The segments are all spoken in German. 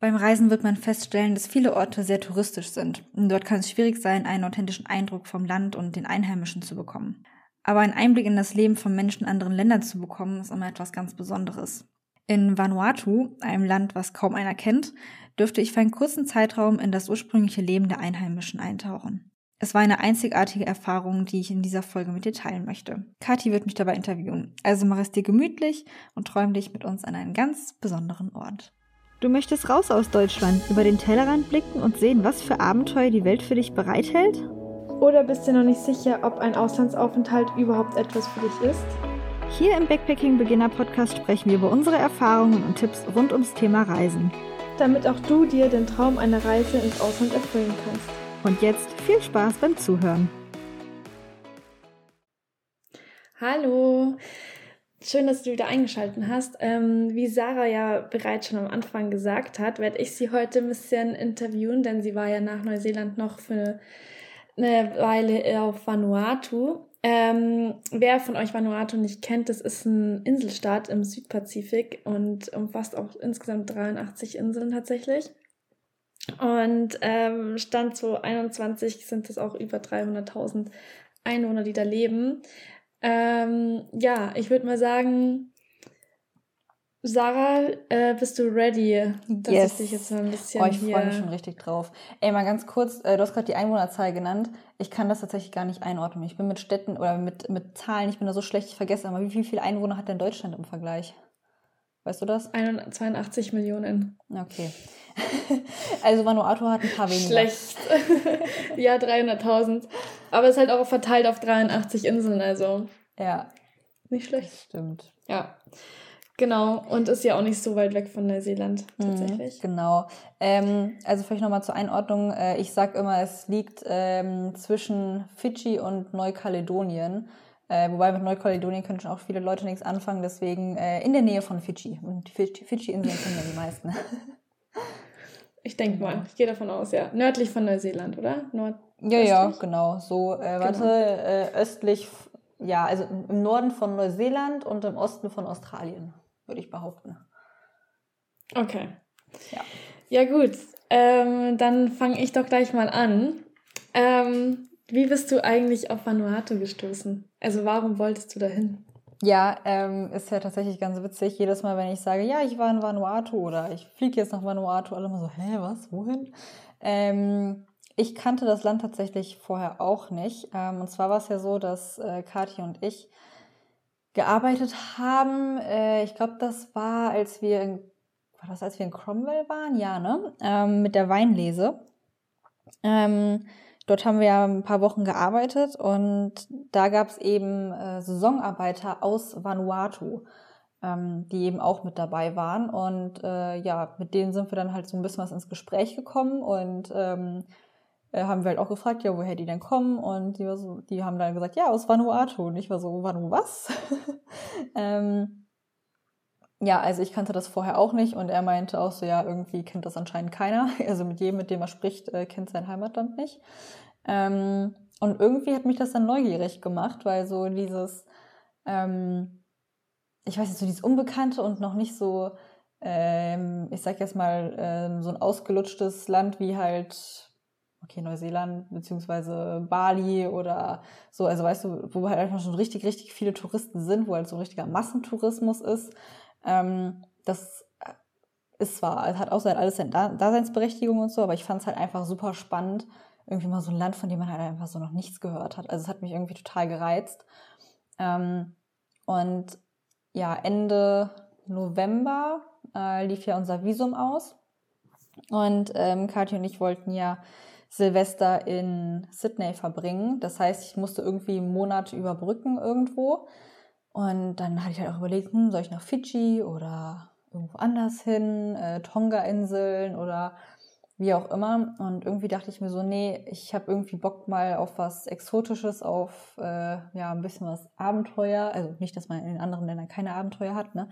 Beim Reisen wird man feststellen, dass viele Orte sehr touristisch sind. Dort kann es schwierig sein, einen authentischen Eindruck vom Land und den Einheimischen zu bekommen. Aber einen Einblick in das Leben von Menschen in anderen Ländern zu bekommen, ist immer etwas ganz Besonderes. In Vanuatu, einem Land, was kaum einer kennt, dürfte ich für einen kurzen Zeitraum in das ursprüngliche Leben der Einheimischen eintauchen. Es war eine einzigartige Erfahrung, die ich in dieser Folge mit dir teilen möchte. Kathi wird mich dabei interviewen, also mach es dir gemütlich und träum dich mit uns an einen ganz besonderen Ort. Du möchtest raus aus Deutschland, über den Tellerrand blicken und sehen, was für Abenteuer die Welt für dich bereithält? Oder bist du noch nicht sicher, ob ein Auslandsaufenthalt überhaupt etwas für dich ist? Hier im Backpacking Beginner Podcast sprechen wir über unsere Erfahrungen und Tipps rund ums Thema Reisen. Damit auch du dir den Traum einer Reise ins Ausland erfüllen kannst. Und jetzt viel Spaß beim Zuhören. Hallo, schön, dass du wieder eingeschaltet hast. Ähm, wie Sarah ja bereits schon am Anfang gesagt hat, werde ich sie heute ein bisschen interviewen, denn sie war ja nach Neuseeland noch für eine Weile auf Vanuatu. Ähm, wer von euch Vanuatu nicht kennt, das ist ein Inselstaat im Südpazifik und umfasst auch insgesamt 83 Inseln tatsächlich. Und ähm, Stand 2021 sind es auch über 300.000 Einwohner, die da leben. Ähm, ja, ich würde mal sagen, Sarah, äh, bist du ready, dass yes. ich dich jetzt mal ein bisschen. Oh, ich freue mich schon richtig drauf. Ey, mal ganz kurz, äh, du hast gerade die Einwohnerzahl genannt. Ich kann das tatsächlich gar nicht einordnen. Ich bin mit Städten oder mit, mit Zahlen, ich bin da so schlecht, ich vergesse aber, wie, wie viele Einwohner hat denn Deutschland im Vergleich? Weißt du das? 82 Millionen. Okay. also Vanuatu hat ein paar weniger. Schlecht. ja, 300.000. Aber es ist halt auch verteilt auf 83 Inseln, also. Ja. Nicht schlecht. Das stimmt. Ja. Genau, und ist ja auch nicht so weit weg von Neuseeland mhm, tatsächlich. Mhm, genau. Ähm, also vielleicht nochmal zur Einordnung. Äh, ich sag immer, es liegt ähm, zwischen Fidschi und Neukaledonien. Äh, wobei mit Neukaledonien können schon auch viele Leute nichts anfangen, deswegen äh, in der Nähe von Fidschi. Und die Fidschi-Inseln kennen ja die meisten. ich denke mal, ich gehe davon aus, ja. Nördlich von Neuseeland, oder? Nord ja, ja, genau. So, äh, genau. warte, genau. östlich, ja, also im Norden von Neuseeland und im Osten von Australien, würde ich behaupten. Okay. Ja. Ja, gut. Ähm, dann fange ich doch gleich mal an. Ähm, wie bist du eigentlich auf Vanuatu gestoßen? Also warum wolltest du dahin? Ja, ähm, ist ja tatsächlich ganz witzig. Jedes Mal, wenn ich sage, ja, ich war in Vanuatu oder ich fliege jetzt nach Vanuatu, alle immer so, hä, was, wohin? Ähm, ich kannte das Land tatsächlich vorher auch nicht. Ähm, und zwar war es ja so, dass äh, Kathi und ich gearbeitet haben. Äh, ich glaube, das war, als wir in, war das, als wir in Cromwell waren? Ja, ne? Ähm, mit der Weinlese. Ähm, Dort haben wir ja ein paar Wochen gearbeitet und da gab es eben äh, Saisonarbeiter aus Vanuatu, ähm, die eben auch mit dabei waren. Und äh, ja, mit denen sind wir dann halt so ein bisschen was ins Gespräch gekommen und ähm, äh, haben wir halt auch gefragt, ja, woher die denn kommen. Und die, so, die haben dann gesagt, ja, aus Vanuatu. Und ich war so, Vanu was? ähm, ja, also ich kannte das vorher auch nicht und er meinte auch so, ja, irgendwie kennt das anscheinend keiner. Also mit jedem, mit dem er spricht, äh, kennt sein Heimatland nicht. Ähm, und irgendwie hat mich das dann neugierig gemacht, weil so dieses, ähm, ich weiß nicht, so dieses Unbekannte und noch nicht so, ähm, ich sag jetzt mal, ähm, so ein ausgelutschtes Land wie halt, okay, Neuseeland beziehungsweise Bali oder so, also weißt du, wo halt einfach schon richtig, richtig viele Touristen sind, wo halt so ein richtiger Massentourismus ist. Ähm, das äh, ist zwar, hat auch alles seine Daseinsberechtigung und so, aber ich fand es halt einfach super spannend. Irgendwie mal so ein Land, von dem man halt einfach so noch nichts gehört hat. Also es hat mich irgendwie total gereizt. Ähm, und ja, Ende November äh, lief ja unser Visum aus. Und ähm, Kathi und ich wollten ja Silvester in Sydney verbringen. Das heißt, ich musste irgendwie einen Monat überbrücken irgendwo. Und dann hatte ich halt auch überlegt, hm, soll ich nach Fidschi oder irgendwo anders hin, äh, Tonga-Inseln oder wie auch immer. Und irgendwie dachte ich mir so, nee, ich habe irgendwie Bock mal auf was Exotisches, auf äh, ja ein bisschen was Abenteuer. Also nicht, dass man in den anderen Ländern keine Abenteuer hat, ne?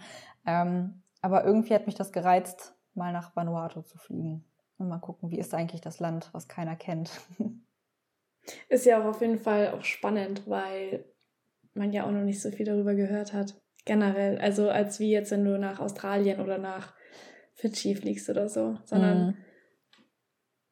Ähm, aber irgendwie hat mich das gereizt, mal nach Vanuatu zu fliegen. Und mal gucken, wie ist eigentlich das Land, was keiner kennt. Ist ja auch auf jeden Fall auch spannend, weil man ja auch noch nicht so viel darüber gehört hat. Generell. Also als wie jetzt, wenn du nach Australien oder nach Fidschi fliegst oder so, sondern mhm.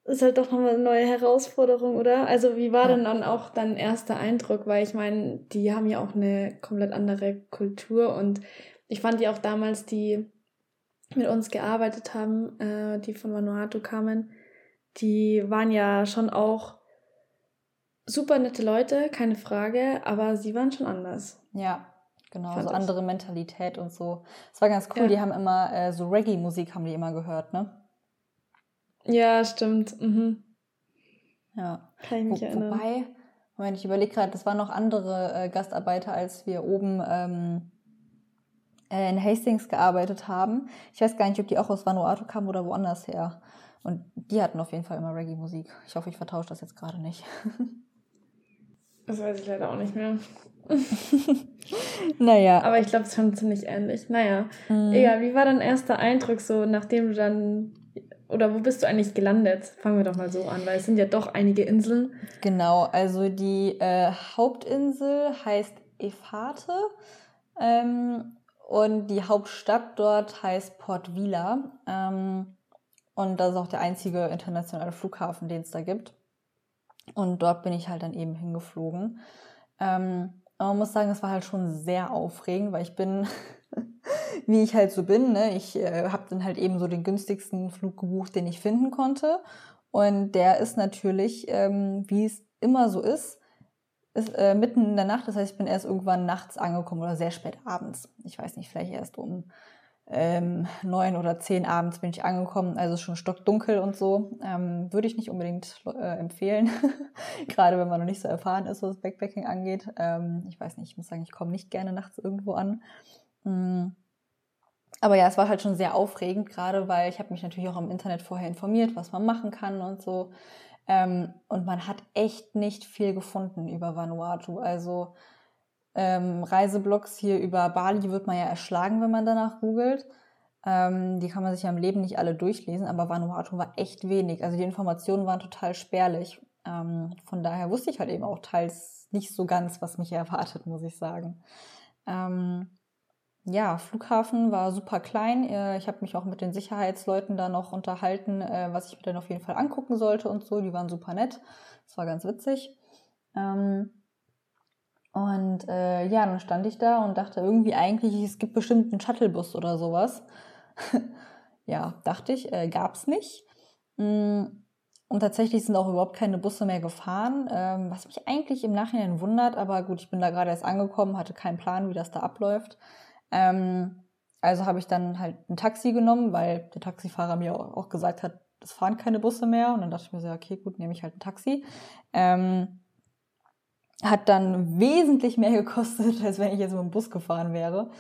ist halt doch nochmal eine neue Herausforderung, oder? Also wie war ja. denn dann auch dein erster Eindruck? Weil ich meine, die haben ja auch eine komplett andere Kultur und ich fand ja auch damals, die mit uns gearbeitet haben, äh, die von Vanuatu kamen, die waren ja schon auch super nette Leute, keine Frage, aber sie waren schon anders. Ja, genau, Fand so ich. andere Mentalität und so. Es war ganz cool, ja. die haben immer äh, so Reggae-Musik haben die immer gehört, ne? Ja, stimmt. Mhm. Ja. Kann ich mich Wo, erinnern. Wobei, Moment, ich überlege gerade, das waren noch andere äh, Gastarbeiter, als wir oben ähm, äh, in Hastings gearbeitet haben. Ich weiß gar nicht, ob die auch aus Vanuatu kamen oder woanders her. Und die hatten auf jeden Fall immer Reggae-Musik. Ich hoffe, ich vertausche das jetzt gerade nicht. Das weiß ich leider auch nicht mehr. naja. Aber ich glaube, es ist schon ziemlich ähnlich. Naja. Mhm. Egal, wie war dein erster Eindruck so, nachdem du dann. Oder wo bist du eigentlich gelandet? Fangen wir doch mal so an, weil es sind ja doch einige Inseln. Genau, also die äh, Hauptinsel heißt Efate. Ähm, und die Hauptstadt dort heißt Port Vila. Ähm, und das ist auch der einzige internationale Flughafen, den es da gibt. Und dort bin ich halt dann eben hingeflogen. Ähm, aber man muss sagen, es war halt schon sehr aufregend, weil ich bin, wie ich halt so bin, ne? ich äh, habe dann halt eben so den günstigsten Flug gebucht, den ich finden konnte. Und der ist natürlich, ähm, wie es immer so ist, ist äh, mitten in der Nacht. Das heißt, ich bin erst irgendwann nachts angekommen oder sehr spät abends. Ich weiß nicht, vielleicht erst um ähm, neun oder zehn abends bin ich angekommen, also schon stockdunkel und so. Ähm, würde ich nicht unbedingt äh, empfehlen, gerade wenn man noch nicht so erfahren ist, was Backpacking angeht. Ähm, ich weiß nicht, ich muss sagen, ich komme nicht gerne nachts irgendwo an. Mhm. Aber ja, es war halt schon sehr aufregend, gerade weil ich habe mich natürlich auch im Internet vorher informiert, was man machen kann und so. Ähm, und man hat echt nicht viel gefunden über Vanuatu. Also ähm, Reiseblogs hier über Bali wird man ja erschlagen, wenn man danach googelt. Ähm, die kann man sich ja im Leben nicht alle durchlesen, aber Vanuatu war echt wenig. Also die Informationen waren total spärlich. Ähm, von daher wusste ich halt eben auch teils nicht so ganz, was mich erwartet, muss ich sagen. Ähm, ja, Flughafen war super klein. Äh, ich habe mich auch mit den Sicherheitsleuten da noch unterhalten, äh, was ich mir dann auf jeden Fall angucken sollte und so. Die waren super nett. Das war ganz witzig. Ähm, und äh, ja, dann stand ich da und dachte irgendwie eigentlich, es gibt bestimmt einen Shuttlebus oder sowas. ja, dachte ich, äh, es nicht. Mm, und tatsächlich sind auch überhaupt keine Busse mehr gefahren, ähm, was mich eigentlich im Nachhinein wundert. Aber gut, ich bin da gerade erst angekommen, hatte keinen Plan, wie das da abläuft. Ähm, also habe ich dann halt ein Taxi genommen, weil der Taxifahrer mir auch gesagt hat, es fahren keine Busse mehr. Und dann dachte ich mir so, okay, gut, nehme ich halt ein Taxi. Ähm, hat dann wesentlich mehr gekostet, als wenn ich jetzt mit dem Bus gefahren wäre.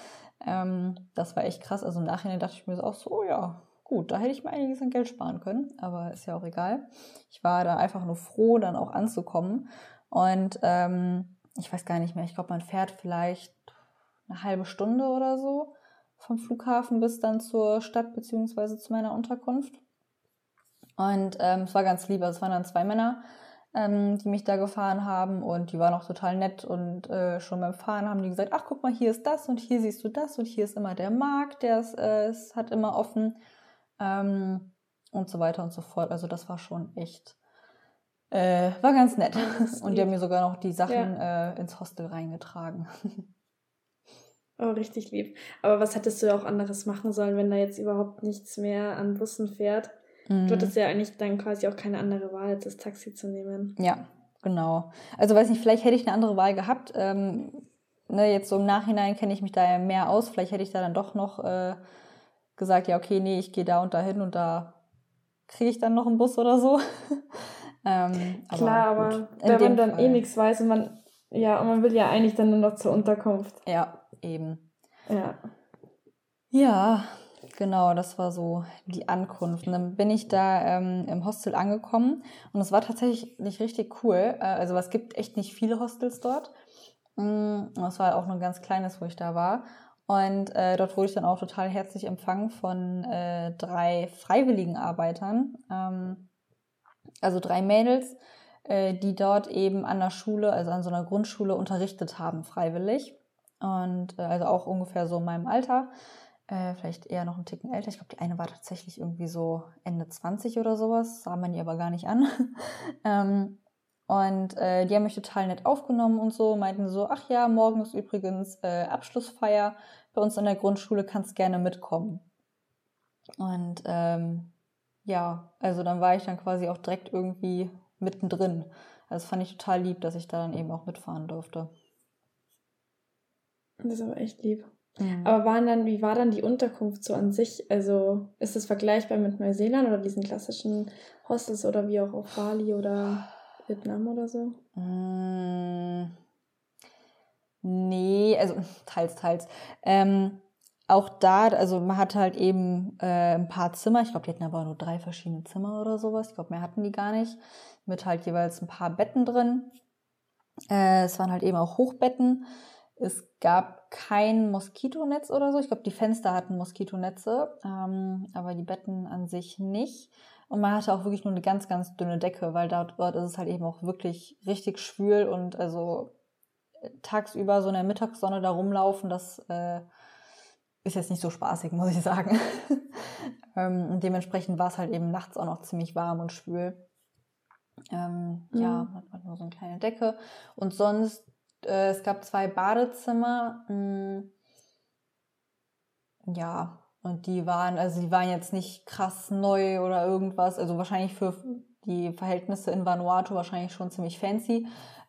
Ähm, das war echt krass. Also im Nachhinein dachte ich mir auch so, oh ja, gut, da hätte ich mir einiges an Geld sparen können, aber ist ja auch egal. Ich war da einfach nur froh, dann auch anzukommen. Und ähm, ich weiß gar nicht mehr, ich glaube, man fährt vielleicht eine halbe Stunde oder so vom Flughafen bis dann zur Stadt beziehungsweise zu meiner Unterkunft. Und ähm, es war ganz lieb, also es waren dann zwei Männer, ähm, die mich da gefahren haben und die waren auch total nett und äh, schon beim Fahren haben die gesagt, ach guck mal, hier ist das und hier siehst du das und hier ist immer der Markt, der ist, äh, ist, hat immer offen ähm, und so weiter und so fort. Also das war schon echt, äh, war ganz nett. Und die haben mir sogar noch die Sachen ja. äh, ins Hostel reingetragen. Oh, richtig lieb. Aber was hättest du auch anderes machen sollen, wenn da jetzt überhaupt nichts mehr an Bussen fährt? Mhm. Du hattest ja eigentlich dann quasi auch keine andere Wahl, als das Taxi zu nehmen. Ja, genau. Also weiß nicht, vielleicht hätte ich eine andere Wahl gehabt. Ähm, ne, jetzt so im Nachhinein kenne ich mich da ja mehr aus. Vielleicht hätte ich da dann doch noch äh, gesagt, ja, okay, nee, ich gehe da und da hin und da kriege ich dann noch einen Bus oder so. ähm, Klar, aber, aber wenn man dann eh Fall. eh nichts weiß und man, ja, und man will ja eigentlich dann nur noch zur Unterkunft. Ja, eben. Ja. Ja, Genau, das war so die Ankunft. Und dann bin ich da ähm, im Hostel angekommen und es war tatsächlich nicht richtig cool. Äh, also es gibt echt nicht viele Hostels dort. Mm, es war auch nur ein ganz kleines, wo ich da war. Und äh, dort wurde ich dann auch total herzlich empfangen von äh, drei freiwilligen Arbeitern. Ähm, also drei Mädels, äh, die dort eben an der Schule, also an so einer Grundschule unterrichtet haben, freiwillig. Und äh, also auch ungefähr so in meinem Alter. Äh, vielleicht eher noch einen Ticken älter. Ich glaube, die eine war tatsächlich irgendwie so Ende 20 oder sowas. Sah man ihr aber gar nicht an. ähm, und äh, die haben mich total nett aufgenommen und so, meinten so, ach ja, morgen ist übrigens äh, Abschlussfeier bei uns in der Grundschule, kannst gerne mitkommen. Und ähm, ja, also dann war ich dann quasi auch direkt irgendwie mittendrin. Also fand ich total lieb, dass ich da dann eben auch mitfahren durfte. Das ist aber echt lieb. Mhm. Aber waren dann, wie war dann die Unterkunft so an sich? Also ist das vergleichbar mit Neuseeland oder diesen klassischen Hostels oder wie auch auf Bali oder Vietnam oder so? Mm, nee, also teils, teils. Ähm, auch da, also man hatte halt eben äh, ein paar Zimmer. Ich glaube, die hatten aber nur drei verschiedene Zimmer oder sowas. Ich glaube, mehr hatten die gar nicht. Mit halt jeweils ein paar Betten drin. Äh, es waren halt eben auch Hochbetten. Es gab kein Moskitonetz oder so. Ich glaube, die Fenster hatten Moskitonetze, ähm, aber die Betten an sich nicht. Und man hatte auch wirklich nur eine ganz, ganz dünne Decke, weil dort, dort ist es halt eben auch wirklich richtig schwül und also tagsüber so in der Mittagssonne da rumlaufen, das äh, ist jetzt nicht so spaßig, muss ich sagen. ähm, dementsprechend war es halt eben nachts auch noch ziemlich warm und schwül. Ähm, mhm. Ja, hat man nur so eine kleine Decke. Und sonst äh, es gab zwei Badezimmer. Mh, hm, ja, und die waren, also die waren jetzt nicht krass neu oder irgendwas. Also wahrscheinlich für die Verhältnisse in Vanuatu wahrscheinlich schon ziemlich fancy.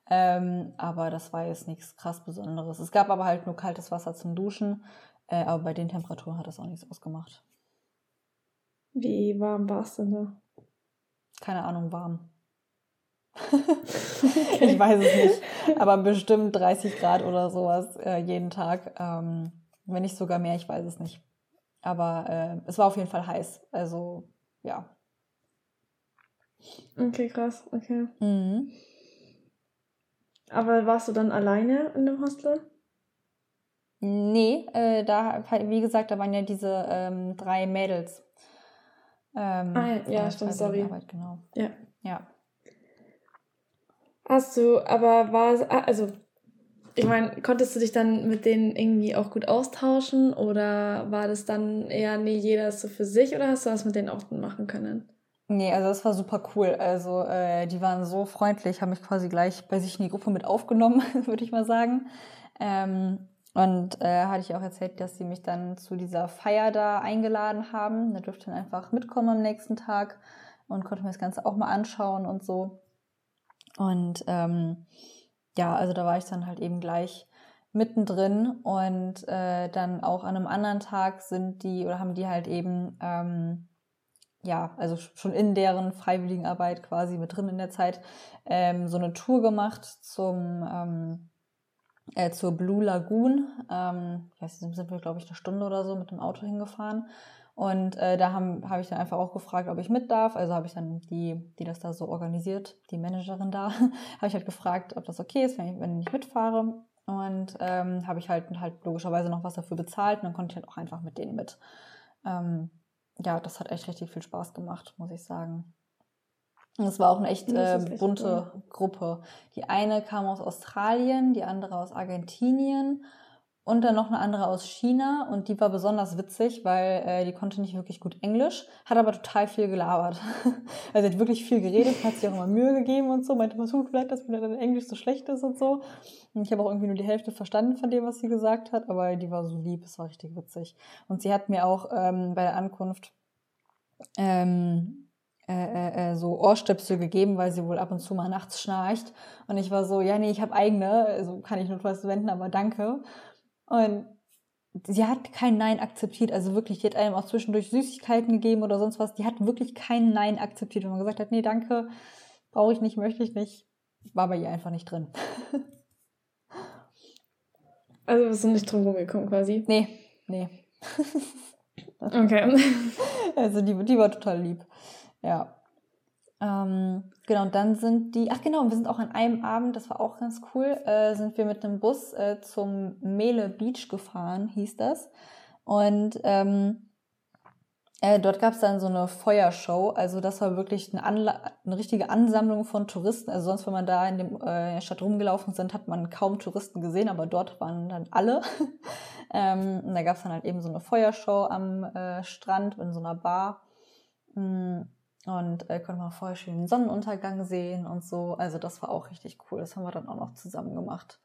Ähm, aber das war jetzt nichts krass Besonderes. Es gab aber halt nur kaltes Wasser zum Duschen. Äh, aber bei den Temperaturen hat das auch nichts ausgemacht. Wie warm war es denn da? Keine Ahnung, warm. ich weiß es nicht. Aber bestimmt 30 Grad oder sowas äh, jeden Tag. Ähm, wenn nicht sogar mehr, ich weiß es nicht. Aber äh, es war auf jeden Fall heiß. Also, ja. Okay, krass. Okay. Mhm. Aber warst du dann alleine in dem Hostel? Nee, äh, da, wie gesagt, da waren ja diese ähm, drei Mädels. Ähm, ah, ja, ja stimmt, sorry. Arbeit, genau. Ja. Ja. Hast du, aber war, ah, also, ich meine, konntest du dich dann mit denen irgendwie auch gut austauschen oder war das dann eher, nee, jeder ist so für sich oder hast du das mit denen auch machen können? Nee, also das war super cool. Also äh, die waren so freundlich, haben mich quasi gleich bei sich in die Gruppe mit aufgenommen, würde ich mal sagen. Ähm, und äh, hatte ich auch erzählt, dass sie mich dann zu dieser Feier da eingeladen haben. Da durfte ich dann einfach mitkommen am nächsten Tag und konnte mir das Ganze auch mal anschauen und so. Und ähm, ja, also da war ich dann halt eben gleich mittendrin und äh, dann auch an einem anderen Tag sind die oder haben die halt eben ähm, ja, also schon in deren Freiwilligenarbeit quasi mit drin in der Zeit ähm, so eine Tour gemacht zum ähm, äh, zur Blue Lagoon. Ähm, ich weiß nicht, sind wir glaube ich eine Stunde oder so mit dem Auto hingefahren und äh, da habe hab ich dann einfach auch gefragt, ob ich mit darf. Also habe ich dann die, die das da so organisiert, die Managerin da, habe ich halt gefragt, ob das okay ist, wenn ich, wenn ich mitfahre. Und ähm, habe ich halt, halt logischerweise noch was dafür bezahlt und dann konnte ich halt auch einfach mit denen mit. Ähm, ja, das hat echt richtig viel Spaß gemacht, muss ich sagen. Und es war auch eine echt, äh, bunte. Gruppe. Die eine kam aus Australien, die andere aus Argentinien und dann noch eine andere aus China und die war besonders witzig, weil äh, die konnte nicht wirklich gut Englisch, hat aber total viel gelabert. also hat wirklich viel geredet, hat sich auch immer Mühe gegeben und so, meinte, was tut vielleicht, dass mir dann Englisch so schlecht ist und so. Und ich habe auch irgendwie nur die Hälfte verstanden von dem, was sie gesagt hat, aber die war so lieb, es war richtig witzig. Und sie hat mir auch ähm, bei der Ankunft ähm, äh, äh, äh so Ohrstöpsel gegeben, weil sie wohl ab und zu mal nachts schnarcht. Und ich war so, ja, nee, ich habe eigene, also kann ich notfalls wenden, aber danke. Und sie hat kein Nein akzeptiert. Also wirklich, die hat einem auch zwischendurch Süßigkeiten gegeben oder sonst was. Die hat wirklich kein Nein akzeptiert. Wenn man gesagt hat, nee, danke, brauche ich nicht, möchte ich nicht, war bei ihr einfach nicht drin. also bist du nicht drum rumgekommen quasi? Nee, nee. okay. Also die, die war total lieb. Ja. Ähm, genau, und dann sind die, ach genau, wir sind auch an einem Abend, das war auch ganz cool, äh, sind wir mit einem Bus äh, zum Mele Beach gefahren, hieß das. Und ähm, Äh, dort gab es dann so eine Feuershow. Also das war wirklich eine, Anla eine richtige Ansammlung von Touristen. Also sonst, wenn man da in, dem, äh, in der Stadt rumgelaufen sind, hat man kaum Touristen gesehen, aber dort waren dann alle. ähm, und da gab es dann halt eben so eine Feuershow am äh, Strand in so einer Bar. Mm, und äh, konnte man vorher schön Sonnenuntergang sehen und so. Also das war auch richtig cool. Das haben wir dann auch noch zusammen gemacht.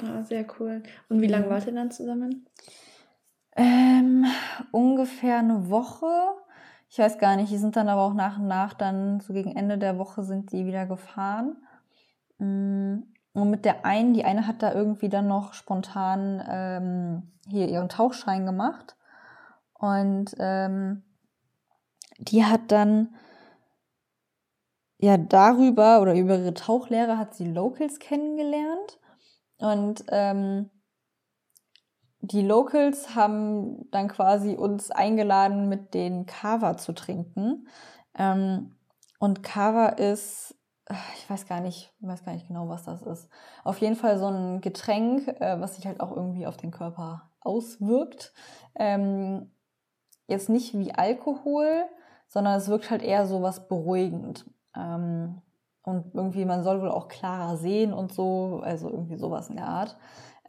Ah, sehr cool. Und wie lange mhm. wart ihr dann zusammen? Ähm, ungefähr eine Woche. Ich weiß gar nicht, die sind dann aber auch nach und nach dann, so gegen Ende der Woche sind die wieder gefahren. Mm, und mit der einen, die eine hat da irgendwie dann noch spontan ähm, hier ihren Tauchschein gemacht. Und ähm, die hat dann ja darüber oder über ihre Tauchlehre hat sie Locals kennengelernt. Und ähm, die Locals haben dann quasi uns eingeladen, mit den Kava zu trinken. Ähm, und Kava ist, ich weiß gar nicht, ich weiß gar nicht genau, was das ist. Auf jeden Fall so ein Getränk, äh, was sich halt auch irgendwie auf den Körper auswirkt. Ähm, jetzt nicht wie Alkohol, sondern es wirkt halt eher so was beruhigend. Ähm, und irgendwie, man soll wohl auch klarer sehen und so, also irgendwie sowas in der Art.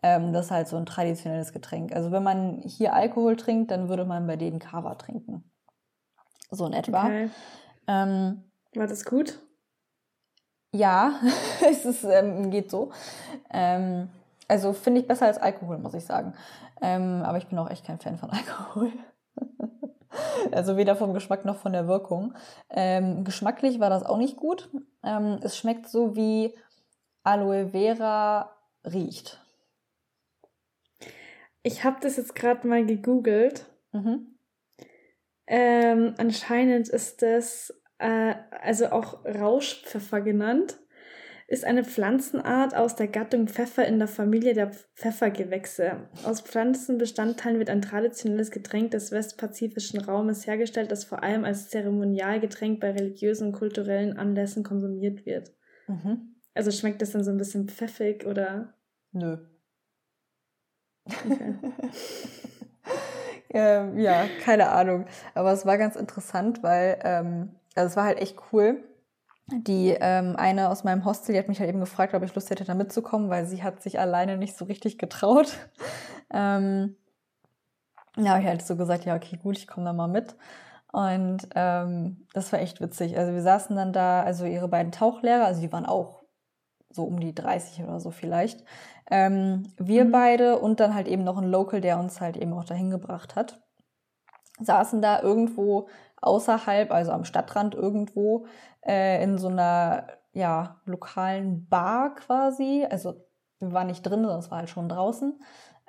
Ähm, das ist halt so ein traditionelles Getränk. Also wenn man hier Alkohol trinkt, dann würde man bei denen Kava trinken. So in etwa. Okay. Ähm, War das gut? Ja, es ist, ähm, geht so. Ähm, also finde ich besser als Alkohol, muss ich sagen. Ähm, aber ich bin auch echt kein Fan von Alkohol. also weder vom Geschmack noch von der Wirkung. Ähm, geschmacklich war das auch nicht gut. Ähm, es schmeckt so wie Aloe Vera riecht. Ich habe das jetzt gerade mal gegoogelt. Mhm. Ähm, anscheinend ist das, äh, also auch Rauschpfeffer genannt, ist eine Pflanzenart aus der Gattung Pfeffer in der Familie der Pfeffergewächse. Aus Pflanzenbestandteilen wird ein traditionelles Getränk des westpazifischen Raumes hergestellt, das vor allem als Zeremonialgetränk bei religiösen und kulturellen Anlässen konsumiert wird. Mhm. Also schmeckt das dann so ein bisschen pfeffig oder? Nö. Okay. ähm, ja, keine Ahnung. Aber es war ganz interessant, weil ähm, also es war halt echt cool. Die ähm, eine aus meinem Hostel, die hat mich halt eben gefragt, ob ich Lust hätte, da mitzukommen, weil sie hat sich alleine nicht so richtig getraut. ähm, ja, habe ich halt so gesagt, ja, okay, gut, ich komme da mal mit. Und ähm, das war echt witzig. Also wir saßen dann da, also ihre beiden Tauchlehrer, also die waren auch so um die 30 oder so vielleicht. Ähm, wir mhm. beide und dann halt eben noch ein Local, der uns halt eben auch dahin gebracht hat, saßen da irgendwo außerhalb, also am Stadtrand irgendwo, äh, in so einer ja, lokalen Bar quasi. Also wir waren nicht drin, sondern es war halt schon draußen.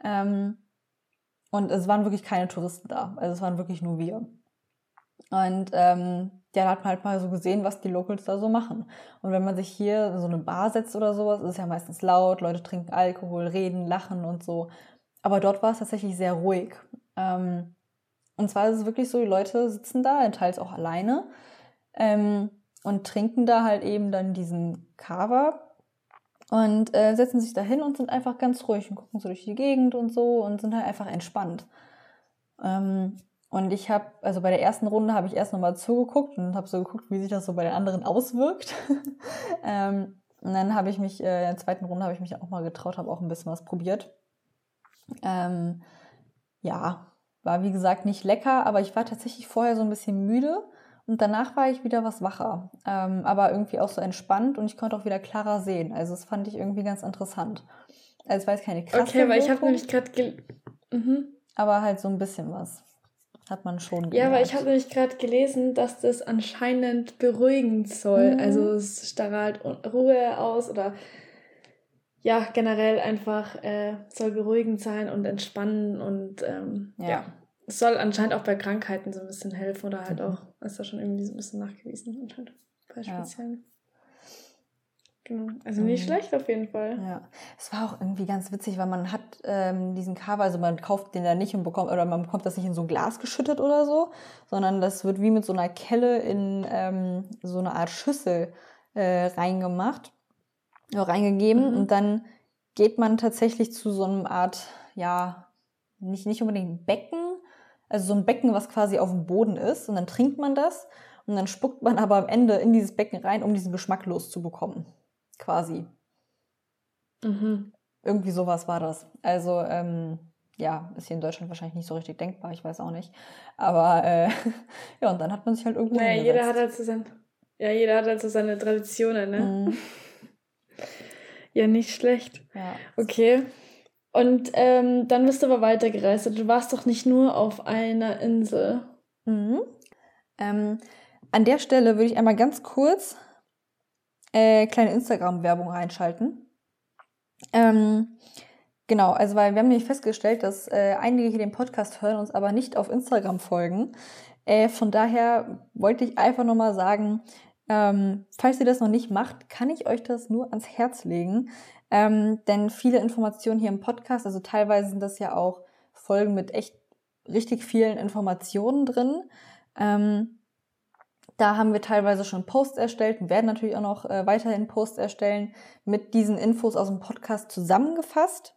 Ähm, und es waren wirklich keine Touristen da. Also es waren wirklich nur wir. Und ähm, ja, hat man halt mal so gesehen, was die Locals da so machen. Und wenn man sich hier in so eine Bar setzt oder sowas, ist es ja meistens laut, Leute trinken Alkohol, reden, lachen und so. Aber dort war es tatsächlich sehr ruhig. Ähm, und zwar ist es wirklich so, die Leute sitzen da, teils auch alleine, ähm, und trinken da halt eben dann diesen Kava und äh, setzen sich da hin und sind einfach ganz ruhig und gucken so durch die Gegend und so und sind halt einfach entspannt. Ähm, und ich habe, also bei der ersten Runde habe ich erst nochmal zugeguckt und habe so geguckt, wie sich das so bei den anderen auswirkt. ähm, und dann habe ich mich, äh, in der zweiten Runde habe ich mich auch mal getraut, habe auch ein bisschen was probiert. Ähm, ja, war wie gesagt nicht lecker, aber ich war tatsächlich vorher so ein bisschen müde und danach war ich wieder was wacher. Ähm, aber irgendwie auch so entspannt und ich konnte auch wieder klarer sehen. Also das fand ich irgendwie ganz interessant. Also es war jetzt keine krasse Okay, weil ich habe nämlich gerade... Mhm. Aber halt so ein bisschen was. Hat man schon gemerkt. Ja, aber ich habe nämlich gerade gelesen, dass das anscheinend beruhigend soll. Mhm. Also es strahlt Ruhe aus oder ja, generell einfach äh, soll beruhigend sein und entspannen und ähm, ja. ja. Es soll anscheinend auch bei Krankheiten so ein bisschen helfen oder halt mhm. auch, ist da schon irgendwie so ein bisschen nachgewiesen anscheinend bei speziellen. Genau. Also nicht mhm. schlecht auf jeden Fall. Ja. Es war auch irgendwie ganz witzig, weil man hat ähm, diesen Cover, also man kauft den da nicht und bekommt, oder man bekommt das nicht in so ein Glas geschüttet oder so, sondern das wird wie mit so einer Kelle in ähm, so eine Art Schüssel äh, reingemacht, reingegeben mhm. und dann geht man tatsächlich zu so einem Art, ja, nicht, nicht unbedingt Becken, also so ein Becken, was quasi auf dem Boden ist und dann trinkt man das und dann spuckt man aber am Ende in dieses Becken rein, um diesen Geschmack loszubekommen. Quasi. Mhm. Irgendwie sowas war das. Also, ähm, ja, ist hier in Deutschland wahrscheinlich nicht so richtig denkbar, ich weiß auch nicht. Aber äh, ja, und dann hat man sich halt irgendwo. Naja, jeder hat halt so sein, ja, jeder hat halt so seine Traditionen, ne? Mhm. Ja, nicht schlecht. Ja. Okay. Und ähm, dann bist du aber weitergereist. Du warst doch nicht nur auf einer Insel. Mhm. Ähm, an der Stelle würde ich einmal ganz kurz äh, kleine Instagram-Werbung reinschalten. Ähm, genau, also weil wir haben nämlich festgestellt, dass äh, einige hier den Podcast hören, uns aber nicht auf Instagram folgen. Äh, von daher wollte ich einfach nochmal sagen, ähm, falls ihr das noch nicht macht, kann ich euch das nur ans Herz legen. Ähm, denn viele Informationen hier im Podcast, also teilweise sind das ja auch Folgen mit echt richtig vielen Informationen drin. Ähm, da haben wir teilweise schon Posts erstellt und werden natürlich auch noch äh, weiterhin Posts erstellen mit diesen Infos aus dem Podcast zusammengefasst,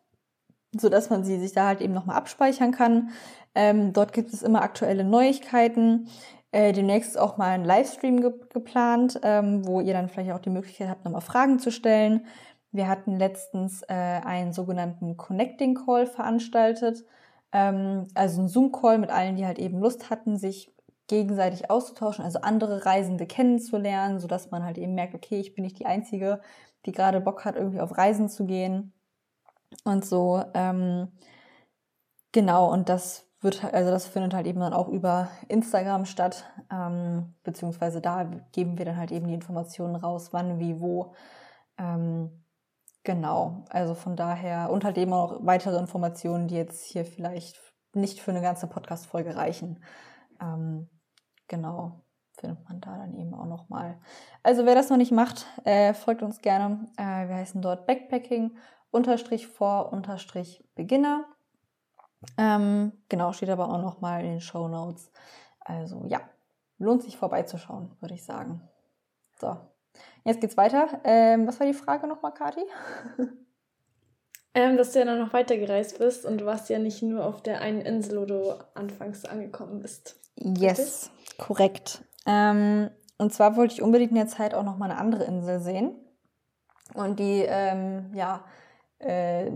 so dass man sie sich da halt eben nochmal abspeichern kann. Ähm, dort gibt es immer aktuelle Neuigkeiten. Äh, demnächst auch mal ein Livestream ge geplant, ähm, wo ihr dann vielleicht auch die Möglichkeit habt, nochmal Fragen zu stellen. Wir hatten letztens äh, einen sogenannten Connecting Call veranstaltet, ähm, also ein Zoom-Call mit allen, die halt eben Lust hatten, sich gegenseitig auszutauschen, also andere Reisende kennenzulernen, sodass man halt eben merkt, okay, ich bin nicht die Einzige, die gerade Bock hat, irgendwie auf Reisen zu gehen und so. Ähm, genau, und das wird, also das findet halt eben dann auch über Instagram statt, ähm, beziehungsweise da geben wir dann halt eben die Informationen raus, wann, wie, wo. Ähm, genau, also von daher und halt eben auch weitere Informationen, die jetzt hier vielleicht nicht für eine ganze Podcast-Folge reichen. Ähm, genau, findet man da dann eben auch nochmal. Also wer das noch nicht macht, äh, folgt uns gerne. Äh, wir heißen dort Backpacking unterstrich vor unterstrich Beginner. Ähm, genau, steht aber auch nochmal in den Show Notes. Also ja, lohnt sich vorbeizuschauen, würde ich sagen. So, jetzt geht's weiter. Ähm, was war die Frage nochmal, Kati? Ähm, dass du ja dann noch weitergereist bist und du warst ja nicht nur auf der einen Insel, wo du anfangs angekommen bist. Yes, Richtig? korrekt. Ähm, und zwar wollte ich unbedingt in der Zeit auch nochmal eine andere Insel sehen. Und die, ähm, ja, äh,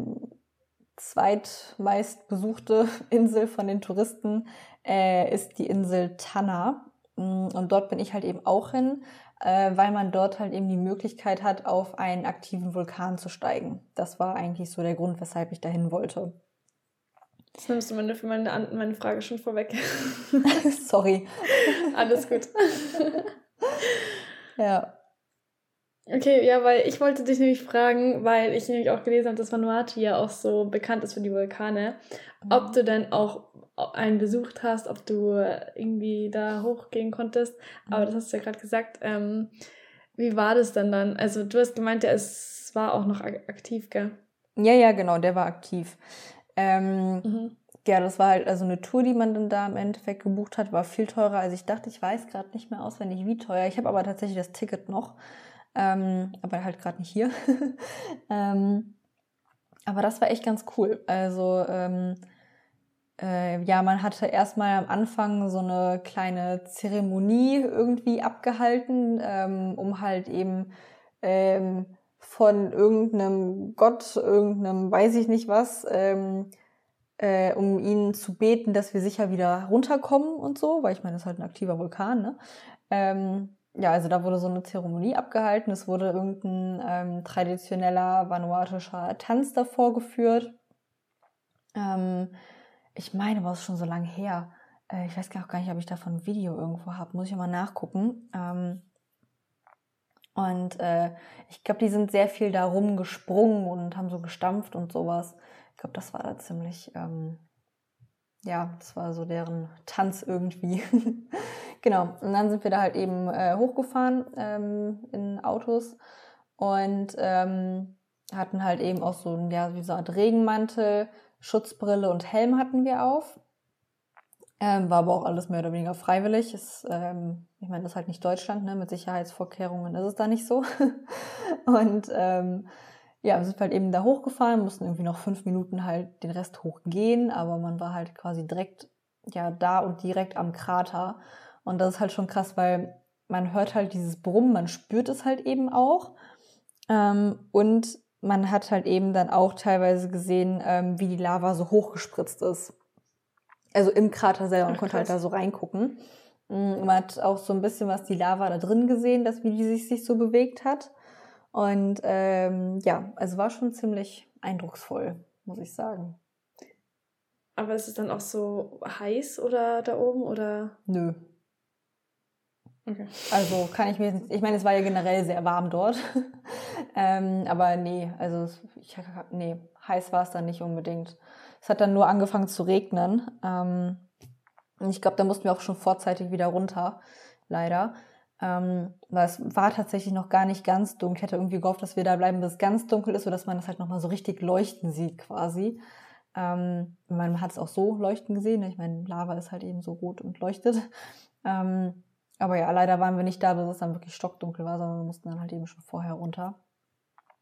zweitmeist besuchte Insel von den Touristen äh, ist die Insel Tanna. Mm, und dort bin ich halt eben auch hin, äh, weil man dort halt eben die Möglichkeit hat, auf einen aktiven Vulkan zu steigen. Das war eigentlich so der Grund, weshalb ich dahin wollte. Jetzt nimmst du meine, meine, meine Frage schon vorweg. Sorry. Alles gut. ja. Okay, ja, weil ich wollte dich nämlich fragen, weil ich nämlich auch gelesen habe, dass Vanuatu ja auch so bekannt ist für die Vulkane, ob du denn auch einen besucht hast, ob du irgendwie da hochgehen konntest. Aber mhm. das hast du ja gerade gesagt. Ähm, wie war das denn dann? Also du hast gemeint, ja, es war auch noch aktiv, gell? Ja, ja, genau, der war aktiv. Ähm, mhm. Ja, das war halt also eine Tour, die man dann da im Endeffekt gebucht hat, war viel teurer, als ich dachte. Ich weiß gerade nicht mehr auswendig, wie teuer. Ich habe aber tatsächlich das Ticket noch ähm, aber halt gerade nicht hier. ähm, aber das war echt ganz cool. Also ähm, äh, ja, man hatte erstmal am Anfang so eine kleine Zeremonie irgendwie abgehalten, ähm, um halt eben ähm, von irgendeinem Gott, irgendeinem weiß ich nicht was, ähm, äh, um ihnen zu beten, dass wir sicher wieder runterkommen und so, weil ich meine, das ist halt ein aktiver Vulkan, ne? Ähm, ja, also da wurde so eine Zeremonie abgehalten. Es wurde irgendein ähm, traditioneller vanuatischer Tanz davor geführt. Ähm, ich meine, war es schon so lange her. Äh, ich weiß gar nicht, ob ich davon ein Video irgendwo habe. Muss ich mal nachgucken. Ähm, und äh, ich glaube, die sind sehr viel da rumgesprungen und haben so gestampft und sowas. Ich glaube, das war da ziemlich, ähm, ja, das war so deren Tanz irgendwie. Genau, und dann sind wir da halt eben äh, hochgefahren ähm, in Autos und ähm, hatten halt eben auch so, ja, wie so eine Art Regenmantel, Schutzbrille und Helm hatten wir auf. Ähm, war aber auch alles mehr oder weniger freiwillig. Ist, ähm, ich meine, das ist halt nicht Deutschland, ne? mit Sicherheitsvorkehrungen ist es da nicht so. und ähm, ja, wir sind halt eben da hochgefahren, mussten irgendwie noch fünf Minuten halt den Rest hochgehen, aber man war halt quasi direkt ja da und direkt am Krater. Und das ist halt schon krass, weil man hört halt dieses Brummen, man spürt es halt eben auch. Ähm, und man hat halt eben dann auch teilweise gesehen, ähm, wie die Lava so hochgespritzt ist. Also im Krater selber, man Ach, konnte halt da so reingucken. Mm, man hat auch so ein bisschen was die Lava da drin gesehen, dass wie die sich, sich so bewegt hat. Und ähm, ja, also war schon ziemlich eindrucksvoll, muss ich sagen. Aber ist es dann auch so heiß oder da oben oder? Nö. Okay. Also kann ich mir, ich meine, es war ja generell sehr warm dort. ähm, aber nee, also ich, nee, heiß war es dann nicht unbedingt. Es hat dann nur angefangen zu regnen. Ähm, und ich glaube, da mussten wir auch schon vorzeitig wieder runter, leider. Ähm, weil es war tatsächlich noch gar nicht ganz dunkel. Ich hätte irgendwie gehofft, dass wir da bleiben, bis es ganz dunkel ist, sodass man das halt nochmal so richtig leuchten sieht quasi. Ähm, man hat es auch so leuchten gesehen. Ich meine, Lava ist halt eben so rot und leuchtet. Ähm, aber ja, leider waren wir nicht da, bis es dann wirklich stockdunkel war, sondern wir mussten dann halt eben schon vorher runter.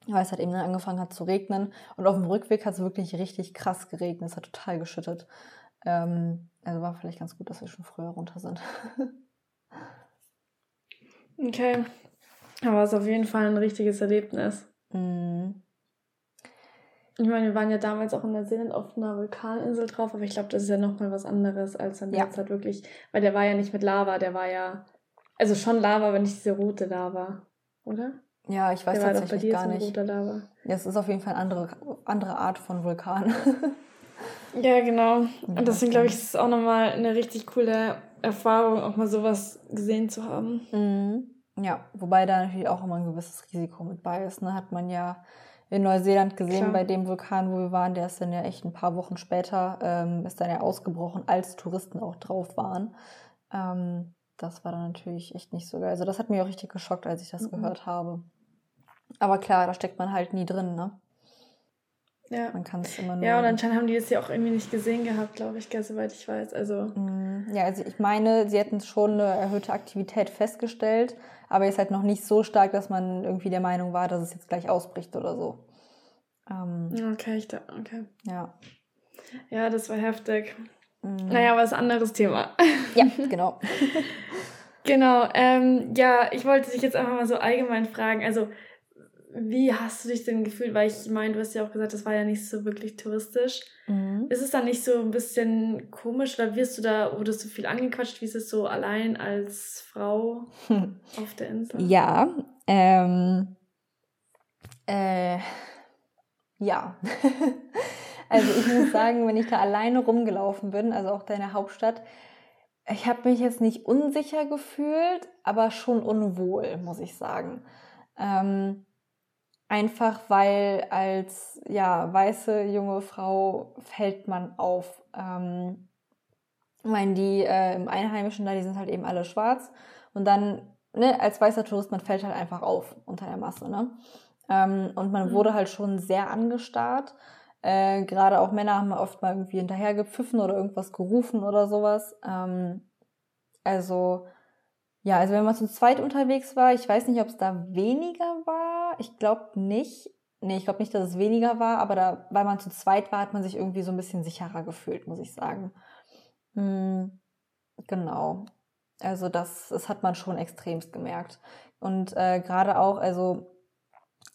Weil es halt eben dann angefangen hat zu regnen. Und auf dem Rückweg hat es wirklich richtig krass geregnet. Es hat total geschüttet. Ähm, also war vielleicht ganz gut, dass wir schon früher runter sind. okay. Aber es ist auf jeden Fall ein richtiges Erlebnis. Mhm. Ich meine, wir waren ja damals auch in der Neuseeland auf einer Vulkaninsel drauf, aber ich glaube, das ist ja nochmal was anderes als dann ja. jetzt halt wirklich, weil der war ja nicht mit Lava, der war ja, also schon Lava, aber nicht diese rote Lava, oder? Ja, ich weiß der tatsächlich gar nicht. Lava. Ja, es ist auf jeden Fall eine andere, andere Art von Vulkan. ja, genau. Und deswegen glaube ich, ist es auch nochmal eine richtig coole Erfahrung, auch mal sowas gesehen zu haben. Mhm. Ja, wobei da natürlich auch immer ein gewisses Risiko mit bei ist. Ne? Hat man ja in Neuseeland gesehen Klar. bei dem Vulkan, wo wir waren. Der ist dann ja echt ein paar Wochen später, ähm, ist dann ja ausgebrochen, als Touristen auch drauf waren. Ähm, das war dann natürlich echt nicht so geil. Also das hat mich auch richtig geschockt, als ich das mhm. gehört habe. Aber klar, da steckt man halt nie drin, ne? Ja. Man kann es immer nur. Ja, und anscheinend haben die das ja auch irgendwie nicht gesehen gehabt, glaube ich, soweit ich weiß. Also. Mhm. Ja, also ich meine, sie hätten schon eine erhöhte Aktivität festgestellt, aber ist halt noch nicht so stark, dass man irgendwie der Meinung war, dass es jetzt gleich ausbricht oder so. Ähm, okay, ich da, okay. Ja. Ja, das war heftig. Mhm. Naja, aber ist ein anderes Thema. Ja, genau. genau. Ähm, ja, ich wollte dich jetzt einfach mal so allgemein fragen. Also, wie hast du dich denn gefühlt? Weil ich meine, du hast ja auch gesagt, das war ja nicht so wirklich touristisch. Mhm. Ist es dann nicht so ein bisschen komisch oder wirst du da, wurdest du viel angequatscht? Wie ist es so allein als Frau hm. auf der Insel? Ja, ähm, äh, ja. also ich muss sagen, wenn ich da alleine rumgelaufen bin, also auch deine Hauptstadt, ich habe mich jetzt nicht unsicher gefühlt, aber schon unwohl, muss ich sagen. Ähm, Einfach weil als ja, weiße junge Frau fällt man auf. Ähm, ich meine, die äh, im Einheimischen da, die sind halt eben alle schwarz. Und dann, ne, als weißer Tourist, man fällt halt einfach auf unter der Masse, ne? Ähm, und man mhm. wurde halt schon sehr angestarrt. Äh, Gerade auch Männer haben oft mal irgendwie hinterher gepfiffen oder irgendwas gerufen oder sowas. Ähm, also, ja, also wenn man zu zweit unterwegs war, ich weiß nicht, ob es da weniger war. Ich glaube nicht. Nee, ich glaube nicht, dass es weniger war, aber da, weil man zu zweit war, hat man sich irgendwie so ein bisschen sicherer gefühlt, muss ich sagen. Hm, genau. Also das, das hat man schon extremst gemerkt. Und äh, gerade auch, also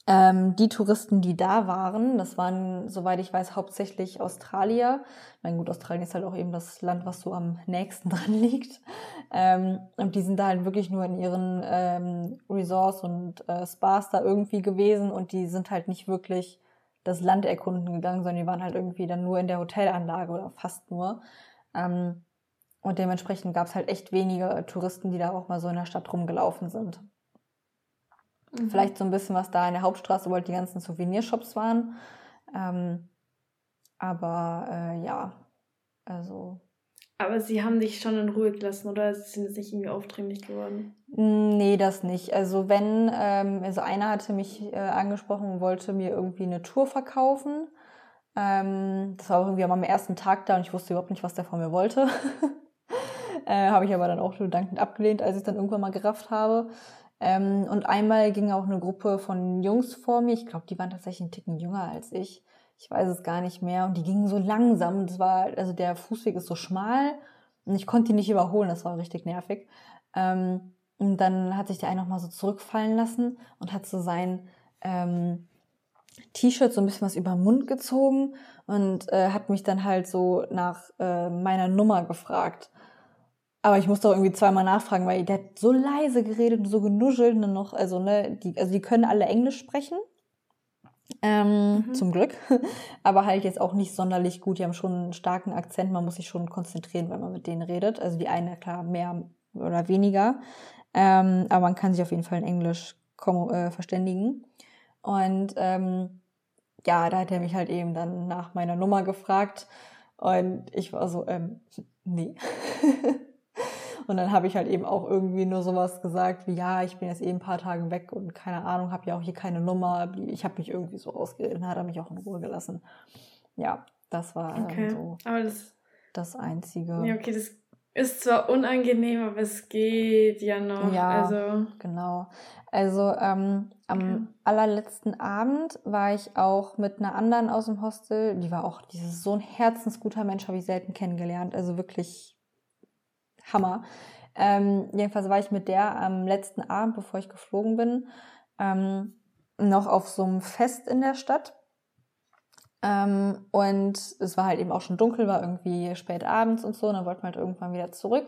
ähm, die Touristen, die da waren, das waren, soweit ich weiß, hauptsächlich Australier. Mein gut, Australien ist halt auch eben das Land, was so am nächsten dran liegt. Ähm, und die sind da halt wirklich nur in ihren ähm, Resorts und äh, Spas da irgendwie gewesen und die sind halt nicht wirklich das Land erkunden gegangen, sondern die waren halt irgendwie dann nur in der Hotelanlage oder fast nur. Ähm, und dementsprechend gab es halt echt wenige Touristen, die da auch mal so in der Stadt rumgelaufen sind. Mhm. Vielleicht so ein bisschen was da in der Hauptstraße, wo halt die ganzen Souvenirshops waren. Ähm, aber äh, ja, also. Aber sie haben dich schon in Ruhe gelassen, oder? Sie sind jetzt nicht irgendwie aufdringlich geworden? Nee, das nicht. Also wenn, ähm, also einer hatte mich äh, angesprochen und wollte mir irgendwie eine Tour verkaufen. Ähm, das war irgendwie am ersten Tag da und ich wusste überhaupt nicht, was der von mir wollte. äh, habe ich aber dann auch so dankend abgelehnt, als ich es dann irgendwann mal gerafft habe. Ähm, und einmal ging auch eine Gruppe von Jungs vor mir. Ich glaube, die waren tatsächlich einen Ticken jünger als ich. Ich weiß es gar nicht mehr. Und die gingen so langsam. Das war, also der Fußweg ist so schmal Und ich konnte die nicht überholen, das war richtig nervig. Ähm, und dann hat sich der eine nochmal so zurückfallen lassen und hat so sein ähm, T-Shirt so ein bisschen was über den Mund gezogen und äh, hat mich dann halt so nach äh, meiner Nummer gefragt. Aber ich musste auch irgendwie zweimal nachfragen, weil der hat so leise geredet und so genuschelt und dann noch, also ne, die, also die können alle Englisch sprechen. Ähm, mhm. Zum Glück. Aber halt jetzt auch nicht sonderlich gut. Die haben schon einen starken Akzent. Man muss sich schon konzentrieren, wenn man mit denen redet. Also die eine, klar, mehr oder weniger. Ähm, aber man kann sich auf jeden Fall in Englisch äh, verständigen. Und ähm, ja, da hat er mich halt eben dann nach meiner Nummer gefragt. Und ich war so, ähm, nee. und dann habe ich halt eben auch irgendwie nur sowas gesagt wie, ja, ich bin jetzt eben ein paar Tage weg und keine Ahnung, habe ja auch hier keine Nummer. Ich habe mich irgendwie so ausgeredet. Dann hat er mich auch in Ruhe gelassen. Ja, das war okay. so aber das, das Einzige. Ja, okay, das ist zwar unangenehm, aber es geht ja noch. Ja, also. genau. Also ähm, am okay. allerletzten Abend war ich auch mit einer anderen aus dem Hostel. Die war auch dieses so ein herzensguter Mensch, habe ich selten kennengelernt. Also wirklich Hammer. Ähm, jedenfalls war ich mit der am letzten Abend, bevor ich geflogen bin, ähm, noch auf so einem Fest in der Stadt. Ähm, und es war halt eben auch schon dunkel, war irgendwie spät abends und so, und dann wollten wir halt irgendwann wieder zurück.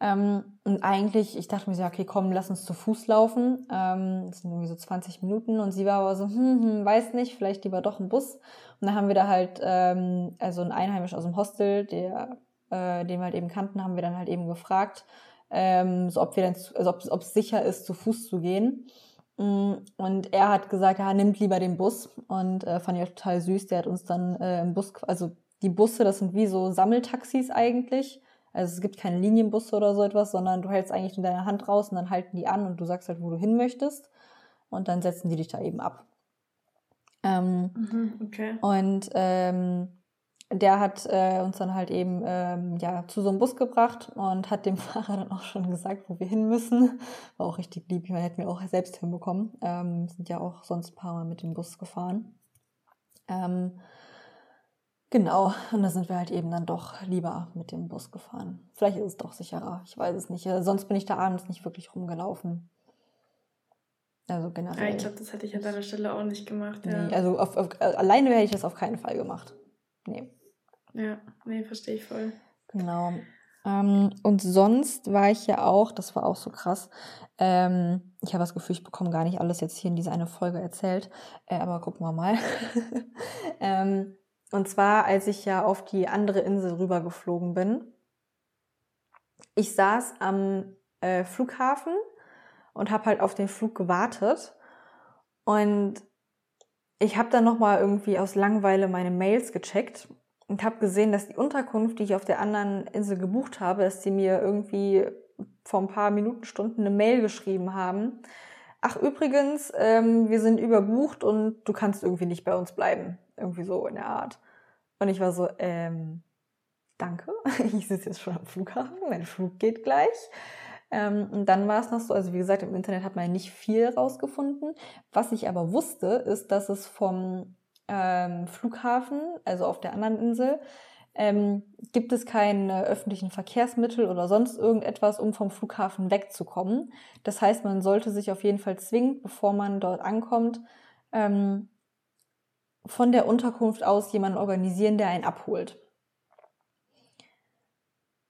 Ähm, und eigentlich, ich dachte mir so, okay, komm, lass uns zu Fuß laufen. Ähm, das sind irgendwie so 20 Minuten. Und sie war aber so, hm, hm, weiß nicht, vielleicht lieber doch ein Bus. Und dann haben wir da halt, ähm, also ein Einheimisch aus dem Hostel, der, äh, den wir halt eben kannten, haben wir dann halt eben gefragt, ähm, so ob wir dann, also ob es sicher ist, zu Fuß zu gehen. Mm, und er hat gesagt, ja, nimmt lieber den Bus. Und äh, fand ich auch total süß. Der hat uns dann äh, im Bus, also die Busse, das sind wie so Sammeltaxis eigentlich. Also es gibt keine Linienbusse oder so etwas, sondern du hältst eigentlich nur deine Hand raus und dann halten die an und du sagst halt, wo du hin möchtest. Und dann setzen die dich da eben ab. Ähm, mhm, okay. Und ähm, der hat äh, uns dann halt eben ähm, ja, zu so einem Bus gebracht und hat dem Fahrer dann auch schon gesagt, wo wir hin müssen. War auch richtig lieb. Ich meine, hätten wir auch selbst hinbekommen. Ähm, sind ja auch sonst ein paar Mal mit dem Bus gefahren. Ähm, genau, und da sind wir halt eben dann doch lieber mit dem Bus gefahren. Vielleicht ist es doch sicherer, ich weiß es nicht. Sonst bin ich da abends nicht wirklich rumgelaufen. Also generell. Ja, ich glaube, das hätte ich an deiner Stelle auch nicht gemacht. Ja. Nee, also auf, auf, alleine hätte ich das auf keinen Fall gemacht. Nee. Ja, nee, verstehe ich voll. Genau. Ähm, und sonst war ich ja auch, das war auch so krass. Ähm, ich habe das Gefühl, ich bekomme gar nicht alles jetzt hier in diese eine Folge erzählt, äh, aber gucken wir mal. ähm, und zwar, als ich ja auf die andere Insel rübergeflogen bin. Ich saß am äh, Flughafen und habe halt auf den Flug gewartet. Und ich habe dann nochmal irgendwie aus Langweile meine Mails gecheckt und habe gesehen, dass die Unterkunft, die ich auf der anderen Insel gebucht habe, dass die mir irgendwie vor ein paar Minuten, Stunden eine Mail geschrieben haben. Ach übrigens, ähm, wir sind überbucht und du kannst irgendwie nicht bei uns bleiben. Irgendwie so in der Art. Und ich war so, ähm, danke, ich sitze jetzt schon am Flughafen, mein Flug geht gleich. Ähm, und dann war es noch so, also wie gesagt, im Internet hat man nicht viel rausgefunden. Was ich aber wusste, ist, dass es vom ähm, Flughafen, also auf der anderen Insel, ähm, gibt es keine öffentlichen Verkehrsmittel oder sonst irgendetwas, um vom Flughafen wegzukommen. Das heißt, man sollte sich auf jeden Fall zwingend, bevor man dort ankommt, ähm, von der Unterkunft aus jemanden organisieren, der einen abholt.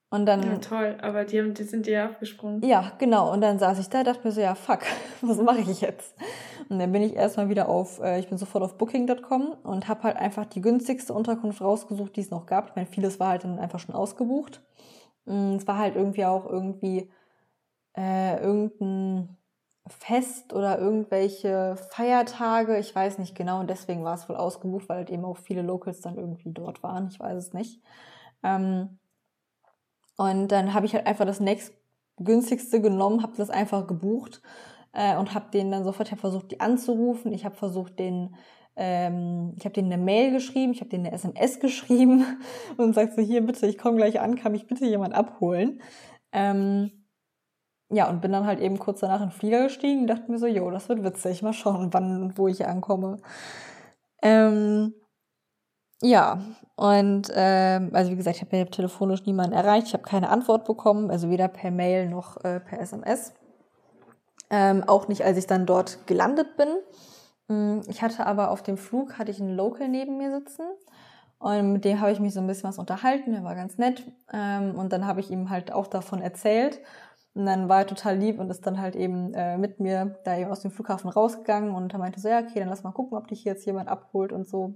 Und dann. Ja, toll, aber die, haben, die sind dir abgesprungen. Ja, genau. Und dann saß ich da, dachte mir so, ja, fuck, was mache ich jetzt? Und dann bin ich erstmal wieder auf, äh, ich bin sofort auf Booking.com und habe halt einfach die günstigste Unterkunft rausgesucht, die es noch gab. Ich meine, vieles war halt dann einfach schon ausgebucht. Mm, es war halt irgendwie auch irgendwie äh, irgendein Fest oder irgendwelche Feiertage, ich weiß nicht genau, und deswegen war es wohl ausgebucht, weil halt eben auch viele Locals dann irgendwie dort waren, ich weiß es nicht. Ähm, und dann habe ich halt einfach das nächstgünstigste genommen, habe das einfach gebucht äh, und habe den dann sofort, ich versucht, die anzurufen, ich habe versucht, den, ähm, ich habe denen eine Mail geschrieben, ich habe denen eine SMS geschrieben und sagte so, hier bitte, ich komme gleich an, kann mich bitte jemand abholen. Ähm, ja, und bin dann halt eben kurz danach in den Flieger gestiegen und dachte mir so, jo, das wird witzig, mal schauen, wann und wo ich ankomme. Ähm, ja, und ähm, also wie gesagt, ich habe telefonisch niemanden erreicht, ich habe keine Antwort bekommen, also weder per Mail noch äh, per SMS. Ähm, auch nicht, als ich dann dort gelandet bin. Mm, ich hatte aber auf dem Flug hatte ich einen Local neben mir sitzen und mit dem habe ich mich so ein bisschen was unterhalten. Der war ganz nett ähm, und dann habe ich ihm halt auch davon erzählt und dann war er total lieb und ist dann halt eben äh, mit mir da eben aus dem Flughafen rausgegangen und er meinte so ja okay, dann lass mal gucken, ob dich hier jetzt jemand abholt und so.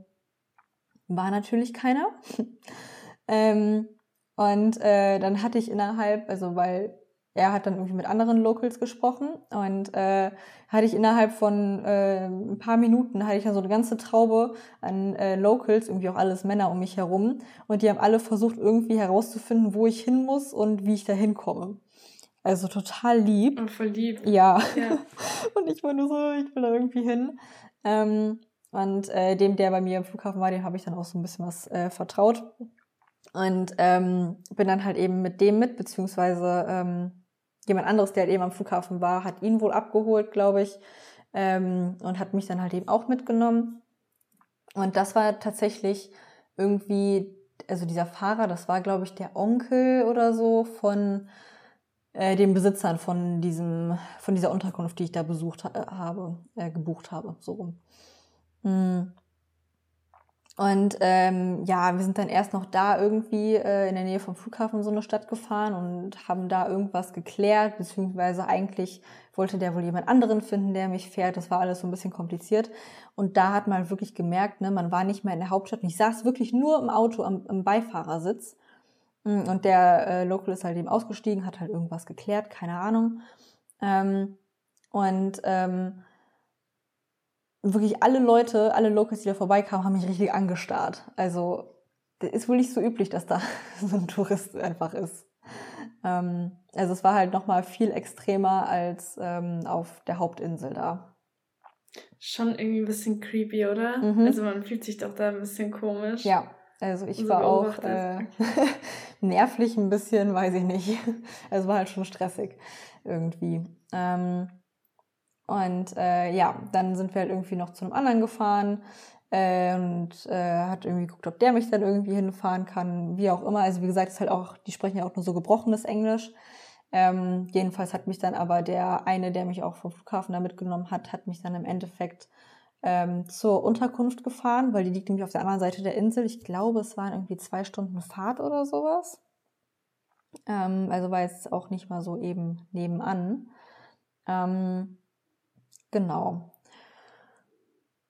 War natürlich keiner. ähm, und äh, dann hatte ich innerhalb, also weil er hat dann irgendwie mit anderen Locals gesprochen und äh, hatte ich innerhalb von äh, ein paar Minuten hatte ich dann so eine ganze Traube an äh, Locals, irgendwie auch alles Männer um mich herum und die haben alle versucht irgendwie herauszufinden, wo ich hin muss und wie ich da hinkomme. Also total lieb. Und voll lieb. Ja. ja. und ich war nur so, ich will da irgendwie hin. Ähm, und äh, dem, der bei mir im Flughafen war, dem habe ich dann auch so ein bisschen was äh, vertraut. Und ähm, bin dann halt eben mit dem mit, beziehungsweise ähm, jemand anderes, der halt eben am Flughafen war, hat ihn wohl abgeholt, glaube ich, ähm, und hat mich dann halt eben auch mitgenommen. Und das war tatsächlich irgendwie, also dieser Fahrer, das war, glaube ich, der Onkel oder so von äh, den Besitzern von diesem, von dieser Unterkunft, die ich da besucht ha habe, äh, gebucht habe, so rum. Mhm. Und ähm, ja, wir sind dann erst noch da irgendwie äh, in der Nähe vom Flughafen so eine Stadt gefahren und haben da irgendwas geklärt, beziehungsweise eigentlich wollte der wohl jemand anderen finden, der mich fährt. Das war alles so ein bisschen kompliziert. Und da hat man wirklich gemerkt, ne, man war nicht mehr in der Hauptstadt. Und ich saß wirklich nur im Auto am, im Beifahrersitz. Mm, und der äh, Local ist halt eben ausgestiegen, hat halt irgendwas geklärt, keine Ahnung. Ähm, und ähm, wirklich alle Leute, alle Locals, die da vorbeikamen, haben mich richtig angestarrt. Also ist wohl nicht so üblich, dass da so ein Tourist einfach ist. Ähm, also es war halt nochmal viel extremer als ähm, auf der Hauptinsel da. Schon irgendwie ein bisschen creepy, oder? Mhm. Also man fühlt sich doch da ein bisschen komisch. Ja, also ich so war auch äh, nervlich ein bisschen, weiß ich nicht. Also war halt schon stressig irgendwie. Ähm, und äh, ja, dann sind wir halt irgendwie noch zu einem anderen gefahren äh, und äh, hat irgendwie geguckt, ob der mich dann irgendwie hinfahren kann, wie auch immer. Also wie gesagt, ist halt auch, die sprechen ja auch nur so gebrochenes Englisch. Ähm, jedenfalls hat mich dann aber der eine, der mich auch vom Flughafen da mitgenommen hat, hat mich dann im Endeffekt ähm, zur Unterkunft gefahren, weil die liegt nämlich auf der anderen Seite der Insel. Ich glaube, es waren irgendwie zwei Stunden Fahrt oder sowas. Ähm, also war jetzt auch nicht mal so eben nebenan. Ähm, Genau.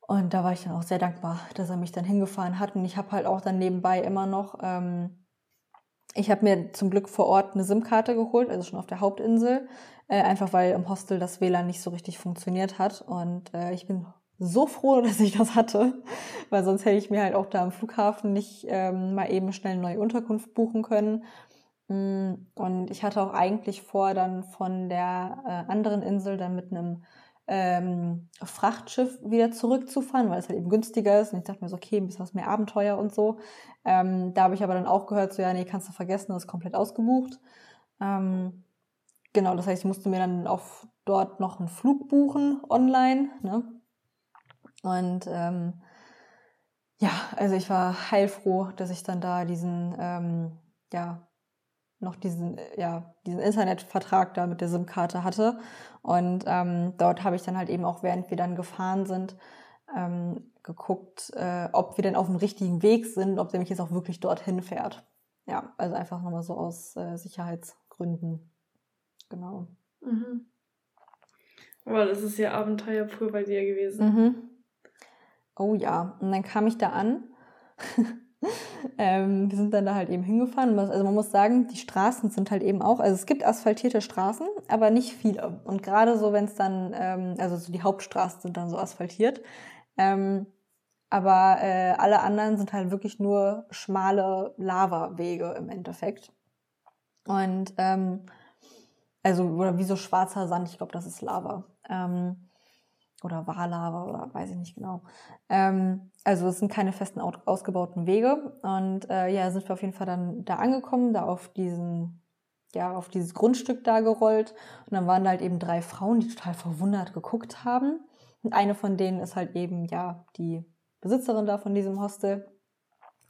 Und da war ich dann auch sehr dankbar, dass er mich dann hingefahren hat. Und ich habe halt auch dann nebenbei immer noch, ähm, ich habe mir zum Glück vor Ort eine SIM-Karte geholt, also schon auf der Hauptinsel, äh, einfach weil im Hostel das WLAN nicht so richtig funktioniert hat. Und äh, ich bin so froh, dass ich das hatte, weil sonst hätte ich mir halt auch da am Flughafen nicht ähm, mal eben schnell eine neue Unterkunft buchen können. Mm, und ich hatte auch eigentlich vor, dann von der äh, anderen Insel dann mit einem ähm, Frachtschiff wieder zurückzufahren, weil es halt eben günstiger ist. Und ich dachte mir so, okay, ein bisschen was mehr Abenteuer und so. Ähm, da habe ich aber dann auch gehört, so ja, nee, kannst du vergessen, das ist komplett ausgebucht. Ähm, genau, das heißt, ich musste mir dann auf dort noch einen Flug buchen online. Ne? Und ähm, ja, also ich war heilfroh, dass ich dann da diesen ähm, ja, noch diesen, äh, ja, diesen Internetvertrag da mit der SIM-Karte hatte. Und ähm, dort habe ich dann halt eben auch, während wir dann gefahren sind, ähm, geguckt, äh, ob wir denn auf dem richtigen Weg sind, ob der mich jetzt auch wirklich dorthin fährt. Ja, also einfach nochmal so aus äh, Sicherheitsgründen. Genau. Mhm. Aber das ist ja Abenteuer pur bei dir gewesen. Mhm. Oh ja, und dann kam ich da an ähm, wir sind dann da halt eben hingefahren. Also man muss sagen, die Straßen sind halt eben auch, also es gibt asphaltierte Straßen, aber nicht viele. Und gerade so, wenn es dann, ähm, also so die Hauptstraßen sind dann so asphaltiert. Ähm, aber äh, alle anderen sind halt wirklich nur schmale Lavawege im Endeffekt. Und ähm, also, oder wie so schwarzer Sand, ich glaube, das ist Lava. Ähm, oder Wahllava oder weiß ich nicht genau. Ähm, also es sind keine festen ausgebauten Wege. Und äh, ja, sind wir auf jeden Fall dann da angekommen, da auf diesen, ja, auf dieses Grundstück da gerollt. Und dann waren da halt eben drei Frauen, die total verwundert geguckt haben. Und eine von denen ist halt eben, ja, die Besitzerin da von diesem Hostel.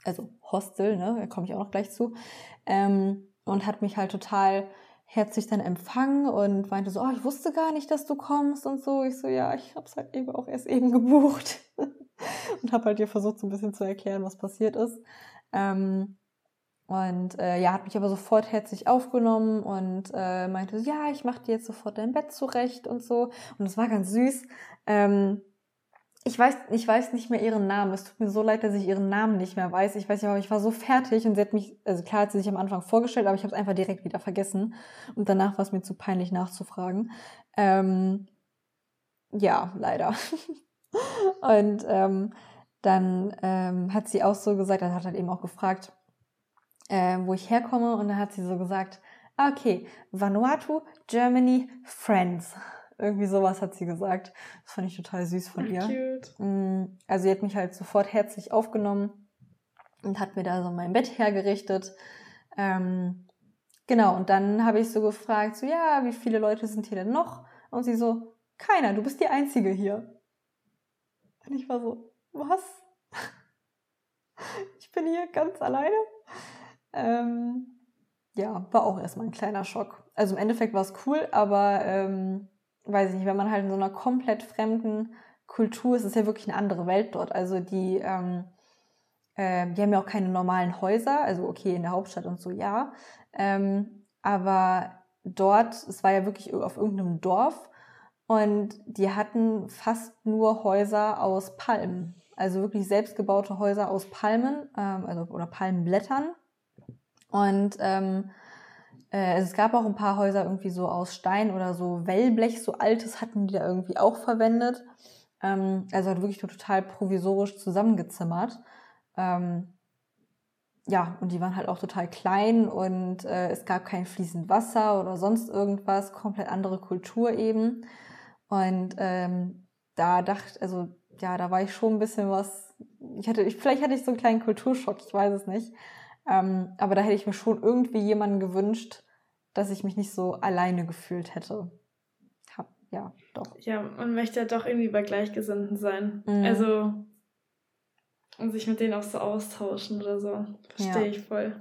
also Hostel, ne, da komme ich auch noch gleich zu, ähm, und hat mich halt total herzlich dann empfangen und meinte so, oh, ich wusste gar nicht, dass du kommst und so. Ich so, ja, ich habe es halt eben auch erst eben gebucht und habe halt ihr versucht, so ein bisschen zu erklären, was passiert ist. Ähm, und äh, ja, hat mich aber sofort herzlich aufgenommen und äh, meinte, ja, ich mache dir jetzt sofort dein Bett zurecht und so. Und es war ganz süß. Ähm, ich weiß, ich weiß nicht mehr ihren Namen. Es tut mir so leid, dass ich ihren Namen nicht mehr weiß. Ich weiß nicht, aber ich war so fertig und sie hat mich, also klar hat sie sich am Anfang vorgestellt, aber ich habe es einfach direkt wieder vergessen. Und danach war es mir zu peinlich nachzufragen. Ähm, ja, leider. und ähm, dann ähm, hat sie auch so gesagt, er hat halt eben auch gefragt, äh, wo ich herkomme. Und dann hat sie so gesagt, ah, okay, Vanuatu, Germany, Friends. Irgendwie sowas hat sie gesagt. Das fand ich total süß von ihr. Cute. Mm, also sie hat mich halt sofort herzlich aufgenommen und hat mir da so mein Bett hergerichtet. Ähm, genau, und dann habe ich so gefragt, so ja, wie viele Leute sind hier denn noch? Und sie so, keiner, du bist die Einzige hier. Und ich war so, was? Ich bin hier ganz alleine. Ähm, ja, war auch erstmal ein kleiner Schock. Also im Endeffekt war es cool, aber ähm, weiß ich nicht, wenn man halt in so einer komplett fremden Kultur ist, ist ja wirklich eine andere Welt dort. Also die, ähm, äh, die haben ja auch keine normalen Häuser, also okay, in der Hauptstadt und so, ja. Ähm, aber dort, es war ja wirklich auf irgendeinem Dorf und die hatten fast nur Häuser aus Palmen. Also wirklich selbstgebaute Häuser aus Palmen, ähm, also oder Palmenblättern. Und ähm, äh, es gab auch ein paar Häuser irgendwie so aus Stein oder so Wellblech, so altes hatten die da irgendwie auch verwendet. Ähm, also halt wirklich total provisorisch zusammengezimmert. Ähm, ja, und die waren halt auch total klein und äh, es gab kein fließend Wasser oder sonst irgendwas, komplett andere Kultur eben. Und ähm, da dachte, also ja, da war ich schon ein bisschen was. Ich hatte, ich, vielleicht hatte ich so einen kleinen Kulturschock, ich weiß es nicht. Ähm, aber da hätte ich mir schon irgendwie jemanden gewünscht, dass ich mich nicht so alleine gefühlt hätte. Hab, ja, doch. Ja, man möchte ja doch irgendwie bei Gleichgesinnten sein. Mhm. Also, und sich mit denen auch so austauschen oder so. Verstehe ja. ich voll.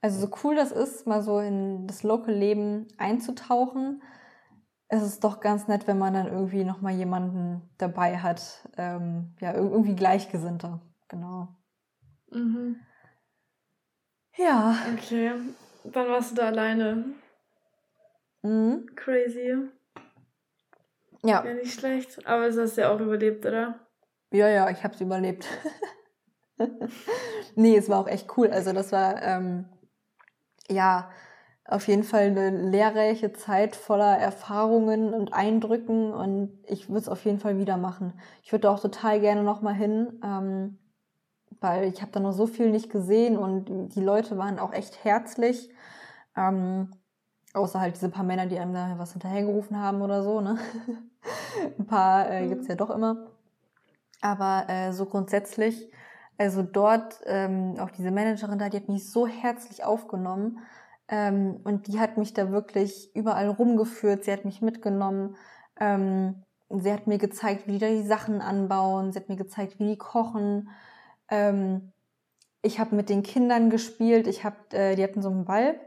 Also, so cool das ist, mal so in das Local-Leben einzutauchen, es ist doch ganz nett, wenn man dann irgendwie nochmal jemanden dabei hat. Ähm, ja, irgendwie Gleichgesinnter. Genau. Mhm. Ja. Okay. Wann warst du da alleine? Mhm. Crazy. Ja. Ja, nicht schlecht. Aber es hast du ja auch überlebt, oder? Ja, ja, ich hab's überlebt. nee, es war auch echt cool. Also das war, ähm, ja, auf jeden Fall eine lehrreiche Zeit voller Erfahrungen und Eindrücken und ich würde es auf jeden Fall wieder machen. Ich würde auch total gerne nochmal hin. Ähm, weil ich habe da noch so viel nicht gesehen und die Leute waren auch echt herzlich. Ähm, außer halt diese paar Männer, die einem da was hinterhergerufen haben oder so. Ne? Ein paar äh, gibt's ja doch immer. Aber äh, so grundsätzlich, also dort, ähm, auch diese Managerin da, die hat mich so herzlich aufgenommen. Ähm, und die hat mich da wirklich überall rumgeführt. Sie hat mich mitgenommen. Ähm, sie hat mir gezeigt, wie die da die Sachen anbauen. Sie hat mir gezeigt, wie die kochen. Ähm, ich habe mit den Kindern gespielt. Ich habe, äh, die hatten so einen Ball.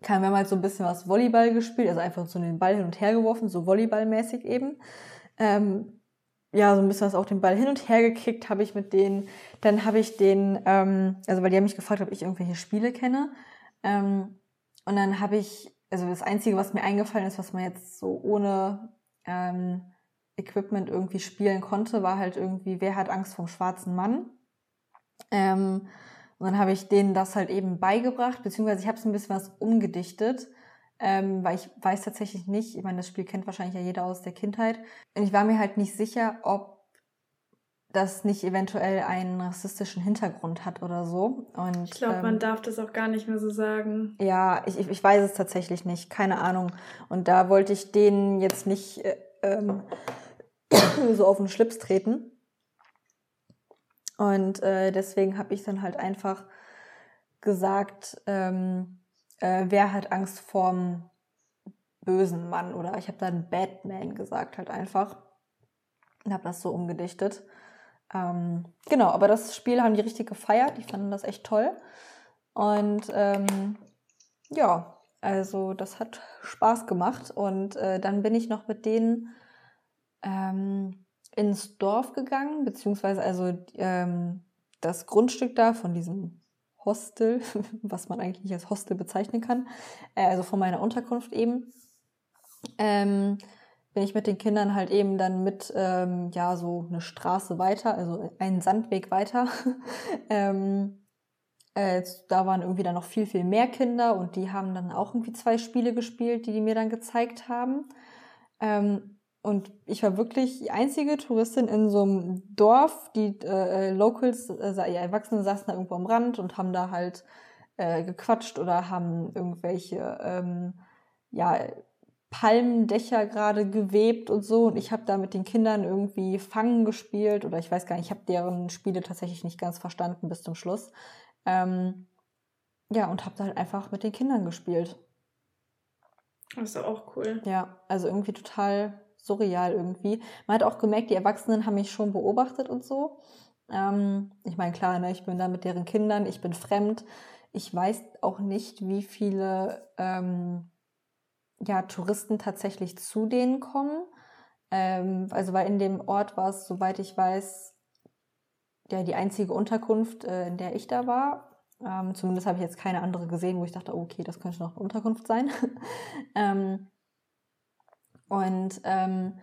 Wir haben halt so ein bisschen was Volleyball gespielt, also einfach so den Ball hin und her geworfen, so Volleyballmäßig eben. Ähm, ja, so ein bisschen was auch den Ball hin und her gekickt habe ich mit denen. Dann habe ich den, ähm, also weil die haben mich gefragt, ob ich irgendwelche Spiele kenne. Ähm, und dann habe ich, also das Einzige, was mir eingefallen ist, was man jetzt so ohne ähm, Equipment irgendwie spielen konnte, war halt irgendwie, wer hat Angst vom schwarzen Mann? Ähm, und dann habe ich denen das halt eben beigebracht, beziehungsweise ich habe es ein bisschen was umgedichtet, ähm, weil ich weiß tatsächlich nicht, ich meine, das Spiel kennt wahrscheinlich ja jeder aus der Kindheit. Und ich war mir halt nicht sicher, ob das nicht eventuell einen rassistischen Hintergrund hat oder so. Und, ich glaube, ähm, man darf das auch gar nicht mehr so sagen. Ja, ich, ich weiß es tatsächlich nicht, keine Ahnung. Und da wollte ich denen jetzt nicht äh, ähm, so auf den Schlips treten. Und äh, deswegen habe ich dann halt einfach gesagt, ähm, äh, wer hat Angst vorm bösen Mann? Oder ich habe dann Batman gesagt halt einfach. Und habe das so umgedichtet. Ähm, genau, aber das Spiel haben die richtig gefeiert. Die fanden das echt toll. Und ähm, ja, also das hat Spaß gemacht. Und äh, dann bin ich noch mit denen ähm, ins Dorf gegangen, beziehungsweise also ähm, das Grundstück da von diesem Hostel, was man eigentlich nicht als Hostel bezeichnen kann, äh, also von meiner Unterkunft eben, ähm, bin ich mit den Kindern halt eben dann mit, ähm, ja, so eine Straße weiter, also einen Sandweg weiter. ähm, äh, da waren irgendwie dann noch viel, viel mehr Kinder und die haben dann auch irgendwie zwei Spiele gespielt, die die mir dann gezeigt haben. Ähm, und ich war wirklich die einzige Touristin in so einem Dorf. Die äh, äh Locals, also ja, Erwachsene saßen da irgendwo am Rand und haben da halt äh, gequatscht oder haben irgendwelche ähm, ja, Palmendächer gerade gewebt und so. Und ich habe da mit den Kindern irgendwie Fangen gespielt oder ich weiß gar nicht, ich habe deren Spiele tatsächlich nicht ganz verstanden bis zum Schluss. Ähm, ja, und habe da halt einfach mit den Kindern gespielt. Das ist auch cool. Ja, also irgendwie total surreal irgendwie. Man hat auch gemerkt, die Erwachsenen haben mich schon beobachtet und so. Ähm, ich meine, klar, ne, ich bin da mit deren Kindern, ich bin fremd. Ich weiß auch nicht, wie viele ähm, ja, Touristen tatsächlich zu denen kommen. Ähm, also, weil in dem Ort war es, soweit ich weiß, ja, die einzige Unterkunft, äh, in der ich da war. Ähm, zumindest habe ich jetzt keine andere gesehen, wo ich dachte, oh, okay, das könnte noch eine Unterkunft sein. ähm, und ähm,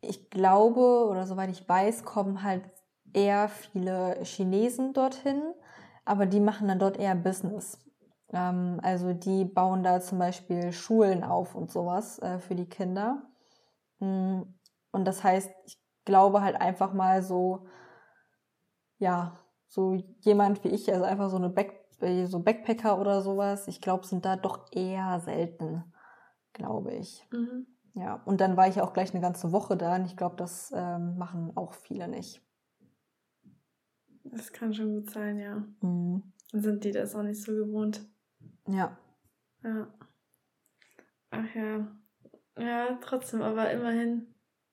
ich glaube, oder soweit ich weiß, kommen halt eher viele Chinesen dorthin, aber die machen dann dort eher Business. Ähm, also die bauen da zum Beispiel Schulen auf und sowas äh, für die Kinder. Mm, und das heißt, ich glaube halt einfach mal so, ja, so jemand wie ich, also einfach so eine Back, äh, so Backpacker oder sowas, ich glaube, sind da doch eher selten, glaube ich. Mhm. Ja, und dann war ich auch gleich eine ganze Woche da und ich glaube, das ähm, machen auch viele nicht. Das kann schon gut sein, ja. Mhm. Sind die das auch nicht so gewohnt? Ja. Ja. Ach ja. Ja, trotzdem, aber immerhin,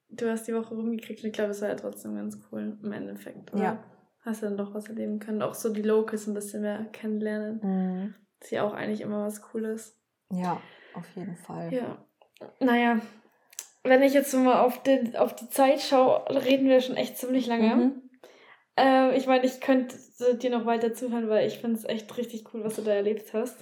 du hast die Woche rumgekriegt und ich glaube, es war ja trotzdem ganz cool im Endeffekt. Oder? Ja. Hast du dann doch was erleben können. Auch so die Locals ein bisschen mehr kennenlernen. Mhm. ist ja auch eigentlich immer was Cooles. Ja, auf jeden Fall. Ja. Naja, wenn ich jetzt mal auf, den, auf die Zeit schaue, reden wir schon echt ziemlich lange. Mhm. Äh, ich meine, ich könnte dir noch weiter zuhören, weil ich finde es echt richtig cool, was du da erlebt hast.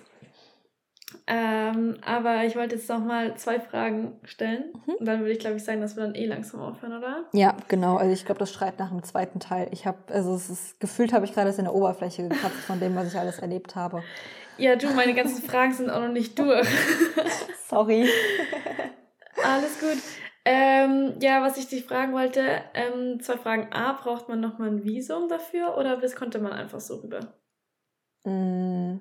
Ähm, aber ich wollte jetzt noch mal zwei Fragen stellen. Mhm. Und dann würde ich, glaube ich, sagen, dass wir dann eh langsam aufhören, oder? Ja, genau. Also ich glaube, das schreit nach dem zweiten Teil. Ich habe, also es ist, gefühlt habe ich gerade es in der Oberfläche gekratzt von dem, was ich alles erlebt habe. Ja, du, meine ganzen Fragen sind auch noch nicht durch. Sorry. Alles gut. Ähm, ja, was ich dich fragen wollte, ähm, zwei Fragen. A, braucht man nochmal ein Visum dafür oder bis konnte man einfach so rüber? Mm,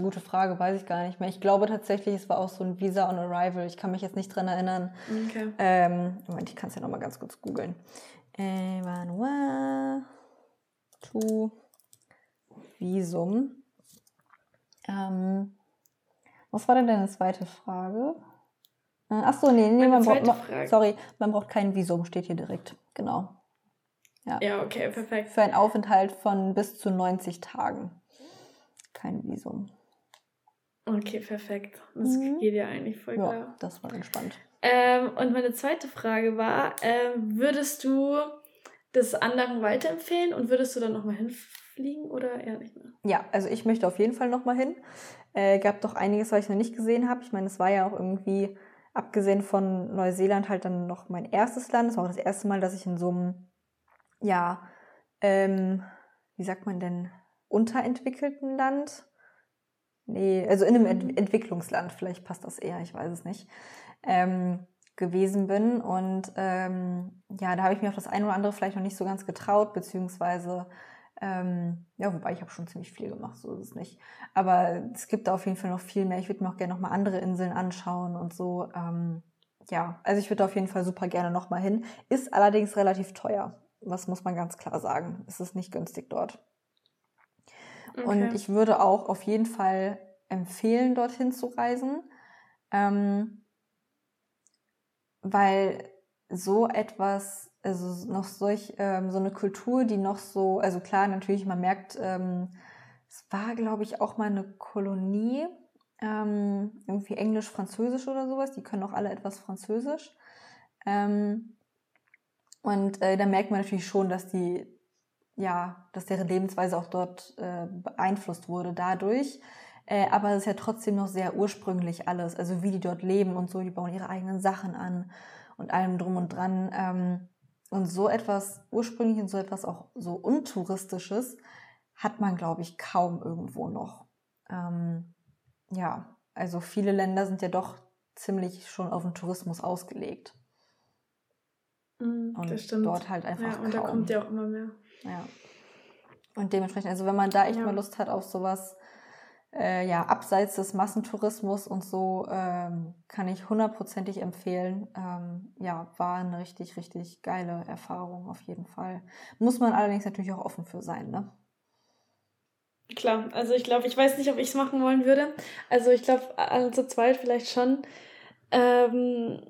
gute Frage, weiß ich gar nicht mehr. Ich glaube tatsächlich, es war auch so ein Visa on Arrival. Ich kann mich jetzt nicht dran erinnern. Okay. Ähm, Moment, ich kann es ja nochmal ganz kurz googeln. Evanuatu Visum. Ähm, was war denn deine zweite Frage? Äh, ach so, nee, nee, man braucht, sorry, man braucht kein Visum, steht hier direkt. Genau. Ja. ja, okay, perfekt. Für einen Aufenthalt von bis zu 90 Tagen. Kein Visum. Okay, perfekt. Das mhm. geht ja eigentlich voll klar. Ja, das war entspannt. Ähm, und meine zweite Frage war, ähm, würdest du das anderen weiterempfehlen und würdest du dann nochmal hinfliegen oder eher nicht mehr? Ja, also ich möchte auf jeden Fall nochmal hin. Äh, gab doch einiges, was ich noch nicht gesehen habe. Ich meine, es war ja auch irgendwie abgesehen von Neuseeland halt dann noch mein erstes Land. Das war auch das erste Mal, dass ich in so einem, ja, ähm, wie sagt man denn, unterentwickelten Land? Nee, also in einem Ent mhm. Entwicklungsland, vielleicht passt das eher, ich weiß es nicht, ähm, gewesen bin. Und ähm, ja, da habe ich mir auch das eine oder andere vielleicht noch nicht so ganz getraut, beziehungsweise ähm, ja, wobei ich habe schon ziemlich viel gemacht, so ist es nicht. Aber es gibt da auf jeden Fall noch viel mehr. Ich würde mir auch gerne noch mal andere Inseln anschauen und so. Ähm, ja, also ich würde auf jeden Fall super gerne noch mal hin. Ist allerdings relativ teuer. Was muss man ganz klar sagen. Es ist nicht günstig dort. Okay. Und ich würde auch auf jeden Fall empfehlen, dorthin zu reisen. Ähm, weil so etwas, also noch solch, ähm, so eine Kultur, die noch so, also klar, natürlich, man merkt, ähm, es war, glaube ich, auch mal eine Kolonie, ähm, irgendwie Englisch, Französisch oder sowas, die können auch alle etwas Französisch. Ähm, und äh, da merkt man natürlich schon, dass die, ja, dass deren Lebensweise auch dort äh, beeinflusst wurde dadurch. Äh, aber es ist ja trotzdem noch sehr ursprünglich alles, also wie die dort leben und so, die bauen ihre eigenen Sachen an und allem drum und dran. Ähm, und so etwas Ursprüngliches, so etwas auch so Untouristisches hat man, glaube ich, kaum irgendwo noch. Ähm, ja, also viele Länder sind ja doch ziemlich schon auf den Tourismus ausgelegt. Mm, und dort halt einfach. Ja, und kaum. da kommt ja auch immer mehr. Ja. Und dementsprechend, also wenn man da echt ja. mal Lust hat auf sowas, äh, ja, abseits des Massentourismus und so, ähm, kann ich hundertprozentig empfehlen. Ähm, ja, war eine richtig, richtig geile Erfahrung auf jeden Fall. Muss man allerdings natürlich auch offen für sein, ne? Klar, also ich glaube, ich weiß nicht, ob ich es machen wollen würde. Also ich glaube, alle zu zweit vielleicht schon. Ähm,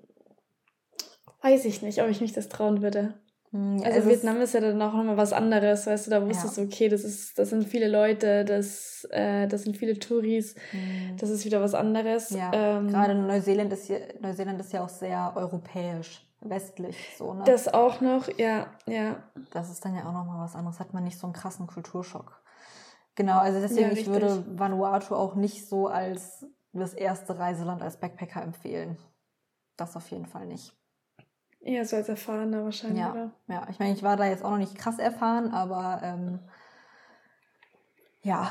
weiß ich nicht, ob ich mich das trauen würde. Hm, also, also Vietnam ist ja dann auch nochmal was anderes, weißt du, da wusstest ja. du, okay, das ist, das sind viele Leute, das, äh, das sind viele Touris, mhm. das ist wieder was anderes. Ja, ähm, gerade Neuseeland ist, hier, Neuseeland ist ja auch sehr europäisch, westlich, so, ne? Das auch noch, ja, ja. Das ist dann ja auch nochmal was anderes, hat man nicht so einen krassen Kulturschock. Genau, also deswegen, ja, ich würde Vanuatu auch nicht so als das erste Reiseland als Backpacker empfehlen. Das auf jeden Fall nicht. Eher so als Erfahrener wahrscheinlich, ja, oder? Ja, ich meine, ich war da jetzt auch noch nicht krass erfahren, aber ähm, ja,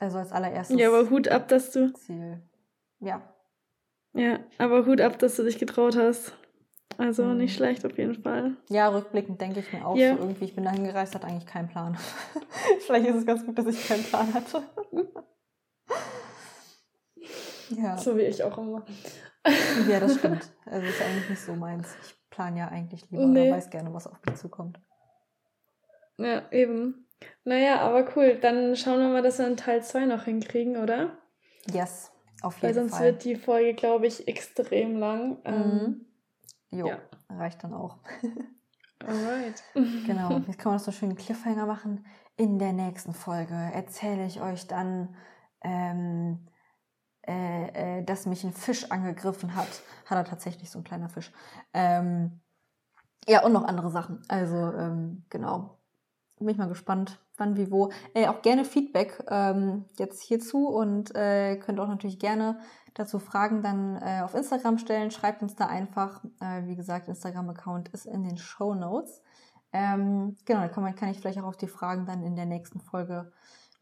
also als allererstes. Ja, aber Hut ab, dass du. Ziel. Ja. Ja, aber Hut ab, dass du dich getraut hast. Also mhm. nicht schlecht auf jeden Fall. Ja, rückblickend denke ich mir auch ja. so irgendwie, ich bin dahin gereist, hatte eigentlich keinen Plan. Vielleicht ist es ganz gut, dass ich keinen Plan hatte. ja. So wie ich auch immer. Ja, das stimmt. Also ist eigentlich nicht so meins. Ich plane ja eigentlich lieber nee. oder weiß gerne, was auf mich zukommt. Ja, eben. Naja, aber cool. Dann schauen wir mal, dass wir einen Teil 2 noch hinkriegen, oder? Yes, auf jeden Fall. Weil sonst Fall. wird die Folge, glaube ich, extrem lang. Mhm. Ähm, jo, ja. reicht dann auch. Alright. genau, jetzt kann man das so schön Cliffhanger machen. In der nächsten Folge erzähle ich euch dann, ähm, äh, äh, dass mich ein Fisch angegriffen hat. Hat er tatsächlich so ein kleiner Fisch. Ähm, ja, und noch andere Sachen. Also, ähm, genau. Bin ich mal gespannt, wann, wie, wo. Äh, auch gerne Feedback ähm, jetzt hierzu und äh, könnt auch natürlich gerne dazu Fragen dann äh, auf Instagram stellen. Schreibt uns da einfach. Äh, wie gesagt, Instagram-Account ist in den Show Notes. Ähm, genau, da kann, man, kann ich vielleicht auch auf die Fragen dann in der nächsten Folge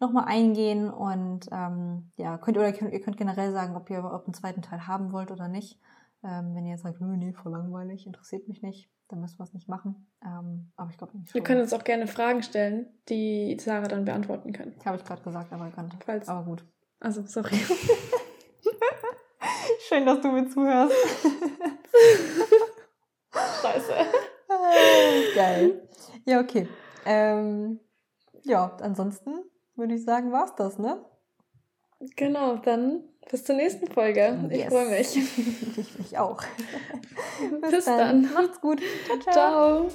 nochmal eingehen und ähm, ja, könnt oder ihr könnt generell sagen, ob ihr überhaupt einen zweiten Teil haben wollt oder nicht. Ähm, wenn ihr jetzt sagt, nee, voll langweilig, interessiert mich nicht, dann müssen wir es nicht machen. Ähm, aber ich glaube nicht. Wir können uns auch gerne Fragen stellen, die Sarah dann beantworten kann. Habe ich gerade gesagt, aber erkannt. Falls. Aber gut. Also, sorry. Schön, dass du mir zuhörst. Scheiße. Geil. Ja, okay. Ähm, ja, ansonsten würde ich sagen, war's das, ne? Genau, dann bis zur nächsten Folge. Yes. Ich freue mich. ich mich auch. bis, bis dann. dann. Macht's gut. ciao. ciao. ciao.